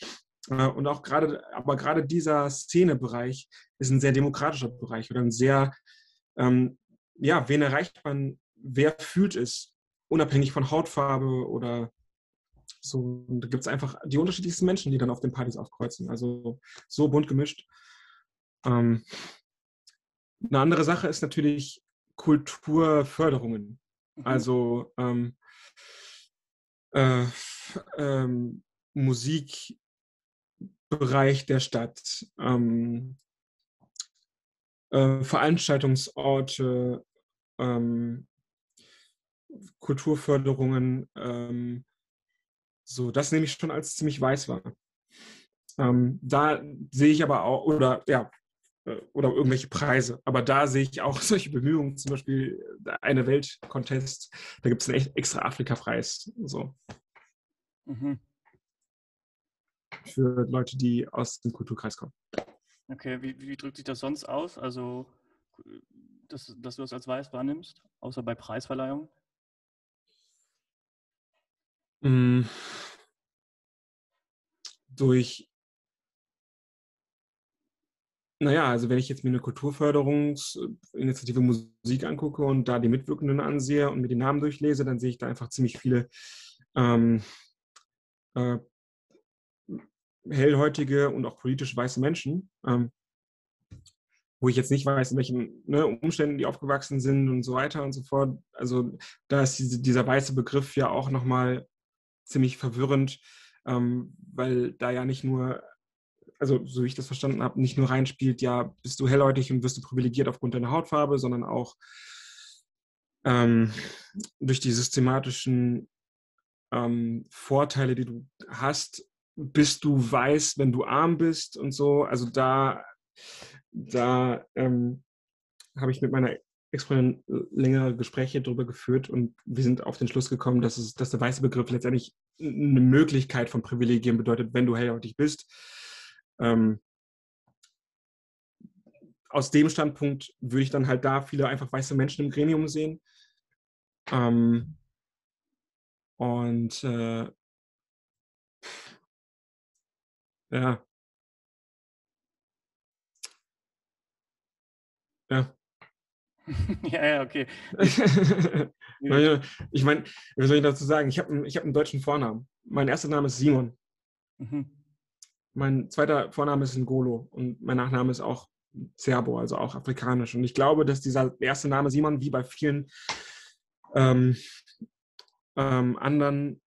Äh, und auch gerade, aber gerade dieser Szenebereich ist ein sehr demokratischer Bereich oder ein sehr ähm, ja, wen erreicht man, wer fühlt es, unabhängig von Hautfarbe oder so. Und da gibt es einfach die unterschiedlichsten Menschen, die dann auf den Partys aufkreuzen. Also so bunt gemischt. Ähm, eine andere Sache ist natürlich Kulturförderungen. Mhm. Also ähm, äh, ähm, Musikbereich der Stadt, ähm, äh, Veranstaltungsorte, ähm, Kulturförderungen, ähm, so, das nehme ich schon als ziemlich weiß wahr. Ähm, da sehe ich aber auch, oder ja, äh, oder irgendwelche Preise. Aber da sehe ich auch solche Bemühungen, zum Beispiel eine Weltcontest, da gibt es einen extra Afrika-Preis. So. Mhm. Für Leute, die aus dem Kulturkreis kommen. Okay, wie, wie drückt sich das sonst aus? Also, dass, dass du das als weiß wahrnimmst, außer bei Preisverleihungen? Mm. Durch, naja, also wenn ich jetzt mir eine Kulturförderungsinitiative Musik angucke und da die Mitwirkenden ansehe und mir die Namen durchlese, dann sehe ich da einfach ziemlich viele ähm, äh, hellhäutige und auch politisch weiße Menschen, ähm, wo ich jetzt nicht weiß, in welchen ne, Umständen die aufgewachsen sind und so weiter und so fort. Also da ist diese, dieser weiße Begriff ja auch nochmal ziemlich verwirrend, ähm, weil da ja nicht nur, also so wie ich das verstanden habe, nicht nur reinspielt, ja, bist du hellhäutig und wirst du privilegiert aufgrund deiner Hautfarbe, sondern auch ähm, durch die systematischen ähm, Vorteile, die du hast, bist du weiß, wenn du arm bist und so. Also da, da ähm, habe ich mit meiner Ex-Freundin längere Gespräche darüber geführt und wir sind auf den Schluss gekommen, dass, es, dass der weiße Begriff letztendlich eine Möglichkeit von Privilegien bedeutet, wenn du hellhäutig bist. Ähm, aus dem Standpunkt würde ich dann halt da viele einfach weiße Menschen im Gremium sehen. Ähm, und äh, ja. Ja. ja, ja, okay. ich meine, was soll ich dazu sagen? Ich habe ich hab einen deutschen Vornamen. Mein erster Name ist Simon. Mhm. Mein zweiter Vorname ist Ngolo und mein Nachname ist auch Serbo, also auch afrikanisch. Und ich glaube, dass dieser erste Name Simon, wie bei vielen ähm, ähm, anderen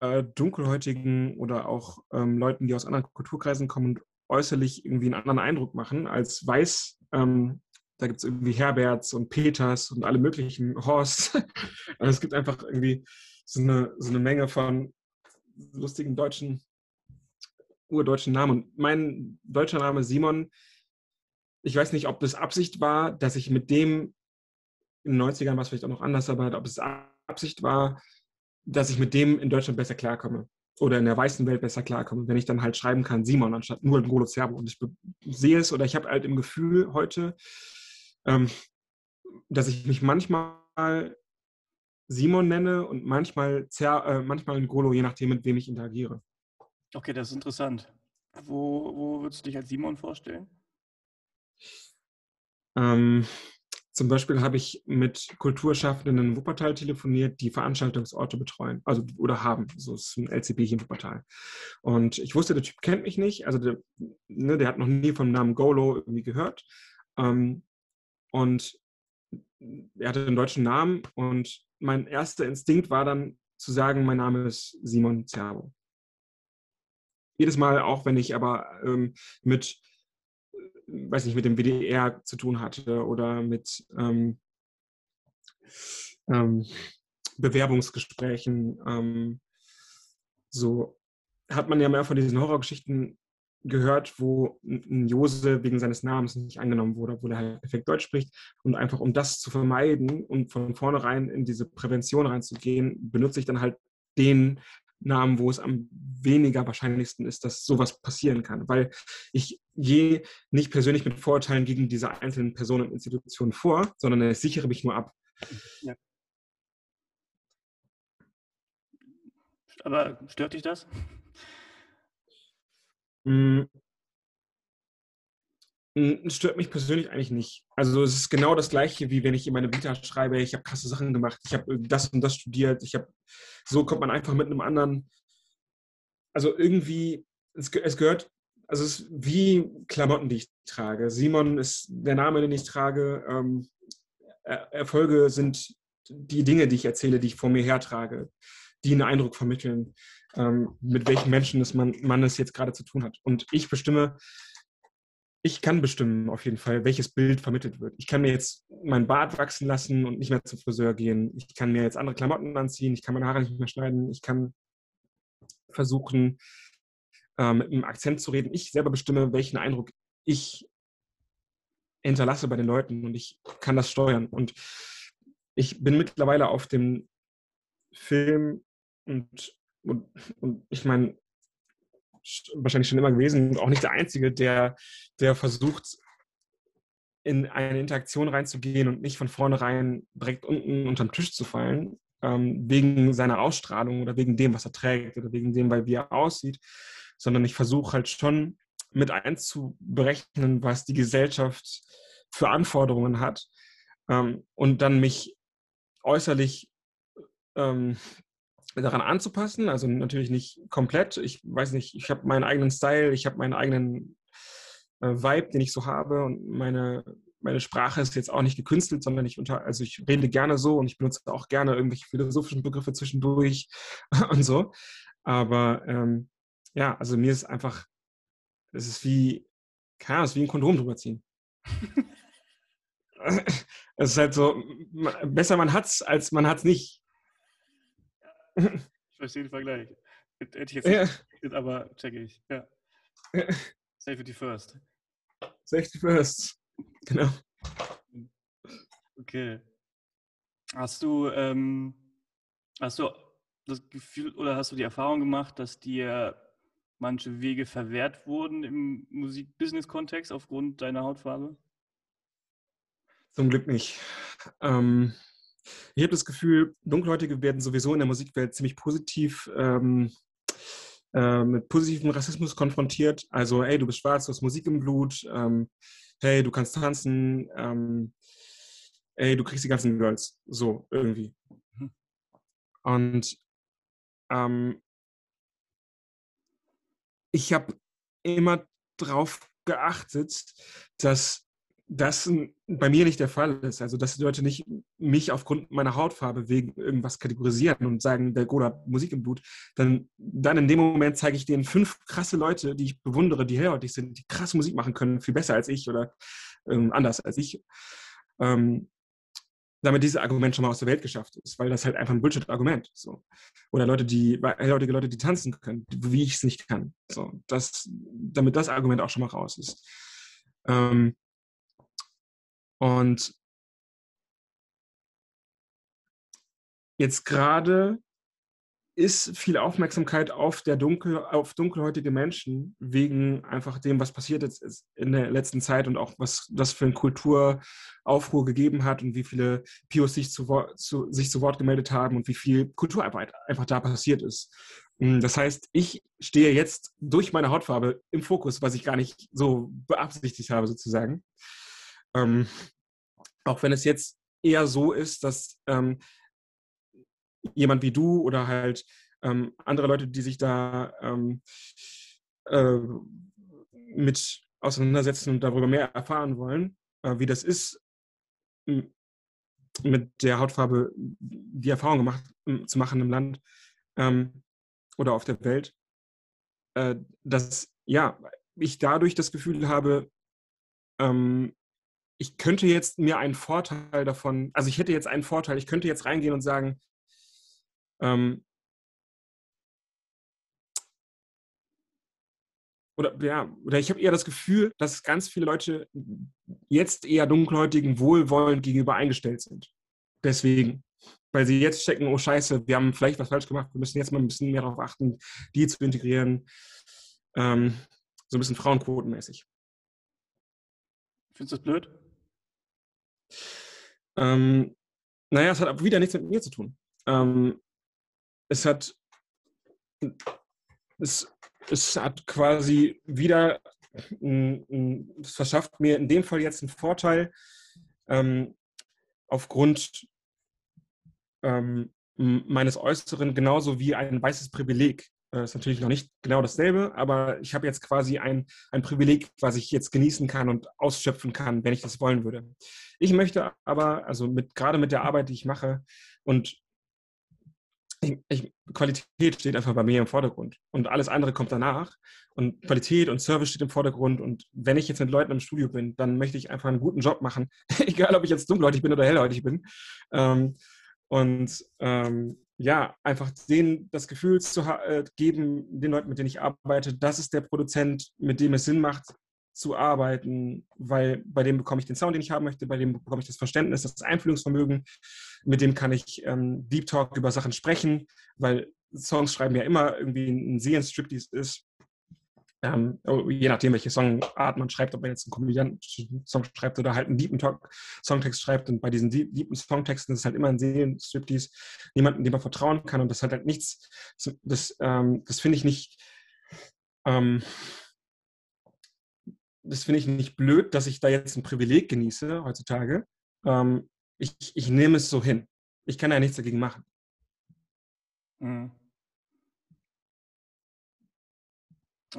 äh, dunkelhäutigen oder auch ähm, Leuten, die aus anderen Kulturkreisen kommen und äußerlich irgendwie einen anderen Eindruck machen als weiß. Ähm, da gibt es irgendwie Herberts und Peters und alle möglichen Horst. also es gibt einfach irgendwie so eine, so eine Menge von lustigen deutschen, urdeutschen Namen. Und mein deutscher Name Simon, ich weiß nicht, ob das Absicht war, dass ich mit dem in den 90ern war es vielleicht auch noch anders, aber ob es Absicht war, dass ich mit dem in Deutschland besser klarkomme oder in der weißen Welt besser klarkomme, wenn ich dann halt schreiben kann Simon anstatt nur Ngolo Zerbo. Und ich sehe es oder ich habe halt im Gefühl heute, ähm, dass ich mich manchmal Simon nenne und manchmal, Zer, äh, manchmal Ngolo, je nachdem, mit wem ich interagiere. Okay, das ist interessant. Wo, wo würdest du dich als Simon vorstellen? Ähm, zum Beispiel habe ich mit Kulturschaffenden in Wuppertal telefoniert, die Veranstaltungsorte betreuen, also oder haben. So ist ein LCB hier in Wuppertal. Und ich wusste, der Typ kennt mich nicht, also der, ne, der hat noch nie vom Namen Golo irgendwie gehört. Ähm, und er hatte einen deutschen Namen und mein erster Instinkt war dann zu sagen, mein Name ist Simon Zerbo. Jedes Mal, auch wenn ich aber ähm, mit weiß nicht, mit dem WDR zu tun hatte oder mit ähm, ähm, Bewerbungsgesprächen. Ähm, so hat man ja mehr von diesen Horrorgeschichten gehört, wo ein Jose wegen seines Namens nicht angenommen wurde, obwohl er halt perfekt Deutsch spricht. Und einfach um das zu vermeiden und von vornherein in diese Prävention reinzugehen, benutze ich dann halt den Namen, wo es am weniger wahrscheinlichsten ist, dass sowas passieren kann. Weil ich gehe nicht persönlich mit Vorurteilen gegen diese einzelnen Personen und Institutionen vor, sondern ich sichere mich nur ab. Ja. Aber stört dich das? Stört mich persönlich eigentlich nicht. Also es ist genau das Gleiche, wie wenn ich in meine Vita schreibe, ich habe krasse Sachen gemacht, ich habe das und das studiert, ich habe, so kommt man einfach mit einem anderen, also irgendwie, es, es gehört, also es ist wie Klamotten, die ich trage. Simon ist der Name, den ich trage. Ähm, Erfolge sind die Dinge, die ich erzähle, die ich vor mir hertrage, die einen Eindruck vermitteln, ähm, mit welchen Menschen es man, man es jetzt gerade zu tun hat. Und ich bestimme, ich kann bestimmen auf jeden Fall, welches Bild vermittelt wird. Ich kann mir jetzt meinen Bart wachsen lassen und nicht mehr zum Friseur gehen. Ich kann mir jetzt andere Klamotten anziehen. Ich kann meine Haare nicht mehr schneiden. Ich kann versuchen, äh, mit einem Akzent zu reden. Ich selber bestimme, welchen Eindruck ich hinterlasse bei den Leuten und ich kann das steuern. Und ich bin mittlerweile auf dem Film und, und, und ich meine, wahrscheinlich schon immer gewesen und auch nicht der Einzige, der, der versucht, in eine Interaktion reinzugehen und nicht von vornherein direkt unten unterm Tisch zu fallen, ähm, wegen seiner Ausstrahlung oder wegen dem, was er trägt oder wegen dem, wie er aussieht, sondern ich versuche halt schon mit einzuberechnen, was die Gesellschaft für Anforderungen hat ähm, und dann mich äußerlich ähm, daran anzupassen. Also natürlich nicht komplett. Ich weiß nicht, ich habe meinen eigenen Style, ich habe meinen eigenen äh, Vibe, den ich so habe und meine, meine Sprache ist jetzt auch nicht gekünstelt, sondern ich unter, also ich rede gerne so und ich benutze auch gerne irgendwelche philosophischen Begriffe zwischendurch und so. Aber ähm, ja, also mir ist einfach, es ist wie, keine Ahnung, es ist wie ein Kondom drüber ziehen. es ist halt so, besser man hat's, als man hat's nicht. Ich verstehe den Vergleich. Hätte ich jetzt nicht ja. aber checke ich. Ja. Safety first. Safety first. Genau. Okay. Hast du, ähm, hast du das Gefühl oder hast du die Erfahrung gemacht, dass dir manche Wege verwehrt wurden im Musik-Business-Kontext aufgrund deiner Hautfarbe? Zum Glück nicht. Ähm, ich habe das Gefühl, Dunkelhäutige werden sowieso in der Musikwelt ziemlich positiv ähm, äh, mit positivem Rassismus konfrontiert. Also, hey, du bist schwarz, du hast Musik im Blut, ähm, hey, du kannst tanzen, ähm, ey, du kriegst die ganzen Girls. So, irgendwie. Mhm. Und ähm, ich habe immer darauf geachtet, dass das bei mir nicht der Fall ist. Also, dass die Leute nicht mich aufgrund meiner Hautfarbe wegen irgendwas kategorisieren und sagen, der Goda hat Musik im Blut. Dann, dann in dem Moment zeige ich denen fünf krasse Leute, die ich bewundere, die hellhäutig sind, die krass Musik machen können, viel besser als ich oder ähm, anders als ich. Ähm, damit dieses Argument schon mal aus der Welt geschafft ist, weil das halt einfach ein Bullshit-Argument. So. Oder Leute, die, hellhäutige Leute, die tanzen können, wie ich es nicht kann. So, das, damit das Argument auch schon mal raus ist. Ähm, und jetzt gerade ist viel Aufmerksamkeit auf der dunkel, auf dunkelhäutige Menschen wegen einfach dem, was passiert ist in der letzten Zeit und auch was das für ein Kulturaufruhr gegeben hat und wie viele Pios sich zu, Wort, zu, sich zu Wort gemeldet haben und wie viel Kulturarbeit einfach da passiert ist. Hm, das heißt, ich stehe jetzt durch meine Hautfarbe im Fokus, was ich gar nicht so beabsichtigt habe, sozusagen. Ähm, auch wenn es jetzt eher so ist, dass ähm, jemand wie du oder halt ähm, andere Leute, die sich da ähm, äh, mit auseinandersetzen und darüber mehr erfahren wollen, äh, wie das ist, mit der Hautfarbe die Erfahrung gemacht, zu machen im Land ähm, oder auf der Welt, äh, dass ja, ich dadurch das Gefühl habe, ähm, ich könnte jetzt mir einen Vorteil davon, also ich hätte jetzt einen Vorteil, ich könnte jetzt reingehen und sagen, ähm, oder ja, oder ich habe eher das Gefühl, dass ganz viele Leute jetzt eher dunkelhäutigen wohlwollend gegenüber eingestellt sind. Deswegen, weil sie jetzt checken, oh Scheiße, wir haben vielleicht was falsch gemacht, wir müssen jetzt mal ein bisschen mehr darauf achten, die zu integrieren. Ähm, so ein bisschen Frauenquotenmäßig. Findest du das blöd? Ähm, naja, es hat aber wieder nichts mit mir zu tun. Ähm, es hat es, es hat quasi wieder es verschafft mir in dem Fall jetzt einen Vorteil ähm, aufgrund ähm, meines Äußeren genauso wie ein weißes Privileg. Äh, ist natürlich noch nicht genau dasselbe, aber ich habe jetzt quasi ein, ein Privileg, was ich jetzt genießen kann und ausschöpfen kann, wenn ich das wollen würde. Ich möchte aber, also mit, gerade mit der Arbeit, die ich mache und ich, ich, Qualität steht einfach bei mir im Vordergrund und alles andere kommt danach. Und Qualität und Service steht im Vordergrund. Und wenn ich jetzt mit Leuten im Studio bin, dann möchte ich einfach einen guten Job machen, egal ob ich jetzt dunkelhäutig bin oder hellhäutig bin. Ähm, und ähm, ja, einfach denen das Gefühl zu äh, geben, den Leuten, mit denen ich arbeite, das ist der Produzent, mit dem es Sinn macht, zu arbeiten, weil bei dem bekomme ich den Sound, den ich haben möchte, bei dem bekomme ich das Verständnis, das Einfühlungsvermögen, mit dem kann ich ähm, Deep Talk über Sachen sprechen, weil Songs schreiben ja immer irgendwie ein Sehensstriptease ist. Ähm, oh, je nachdem, welche Songart man schreibt, ob man jetzt einen Komödianten-Song schreibt oder halt einen Deepen Songtext schreibt. Und bei diesen Deepen Songtexten ist es halt immer ein Seelenstriptease, jemanden, dem man vertrauen kann. Und das hat halt nichts, das, ähm, das finde ich nicht, ähm, das finde ich nicht blöd, dass ich da jetzt ein Privileg genieße heutzutage. Ähm, ich, ich nehme es so hin. Ich kann ja nichts dagegen machen. Mhm.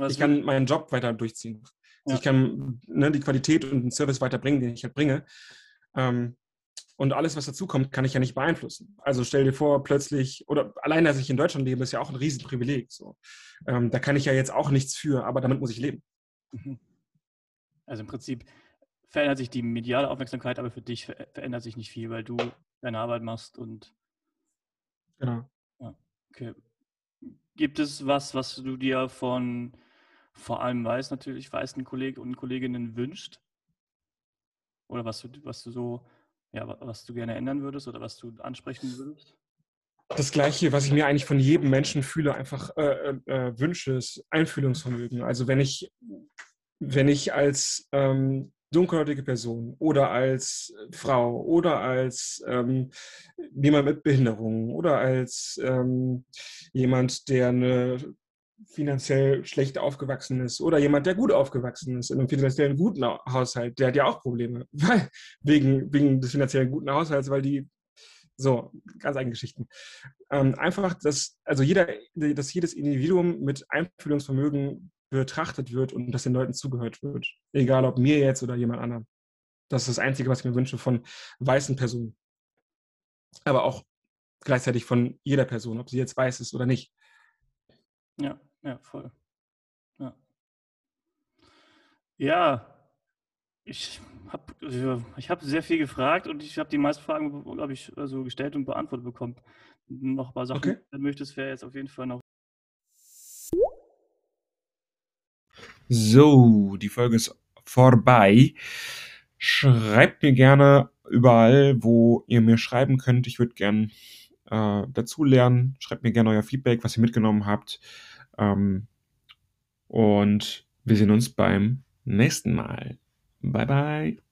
Ich kann meinen Job weiter durchziehen. Ja. Ich kann ne, die Qualität und den Service weiterbringen, den ich halt bringe. Ähm, und alles, was dazukommt, kann ich ja nicht beeinflussen. Also stell dir vor, plötzlich, oder allein, dass ich in Deutschland lebe, ist ja auch ein Riesenprivileg. So. Ähm, da kann ich ja jetzt auch nichts für, aber damit muss ich leben. Mhm. Also im Prinzip verändert sich die mediale Aufmerksamkeit, aber für dich verändert sich nicht viel, weil du deine Arbeit machst und. Genau. Ja, okay. Gibt es was, was du dir von vor allem weiß natürlich weißen Kollegen und Kolleginnen wünscht? Oder was du, was du so, ja, was du gerne ändern würdest oder was du ansprechen würdest? Das Gleiche, was ich mir eigentlich von jedem Menschen fühle, einfach äh, äh, äh wünsche, ist Einfühlungsvermögen. Also wenn ich wenn ich als ähm, dunkelhäutige Person oder als Frau oder als ähm, jemand mit Behinderung oder als ähm, jemand, der eine finanziell schlecht aufgewachsen ist oder jemand, der gut aufgewachsen ist in einem finanziellen guten Haushalt, der hat ja auch Probleme weil, wegen, wegen des finanziellen guten Haushalts, weil die so, ganz eigene Geschichten. Ähm, einfach, dass, also jeder, dass jedes Individuum mit Einfühlungsvermögen betrachtet wird und dass den Leuten zugehört wird. Egal ob mir jetzt oder jemand anderem. Das ist das Einzige, was ich mir wünsche von weißen Personen. Aber auch gleichzeitig von jeder Person, ob sie jetzt weiß ist oder nicht. Ja, ja, voll. Ja, ja ich habe ich hab sehr viel gefragt und ich habe die meisten Fragen, glaube ich, also gestellt und beantwortet bekommen. Noch ein paar Sachen, okay. wenn du möchtest, wäre jetzt auf jeden Fall noch So, die Folge ist vorbei. Schreibt mir gerne überall, wo ihr mir schreiben könnt. Ich würde gern äh, dazu lernen. Schreibt mir gerne euer Feedback, was ihr mitgenommen habt. Ähm, und wir sehen uns beim nächsten Mal. Bye bye.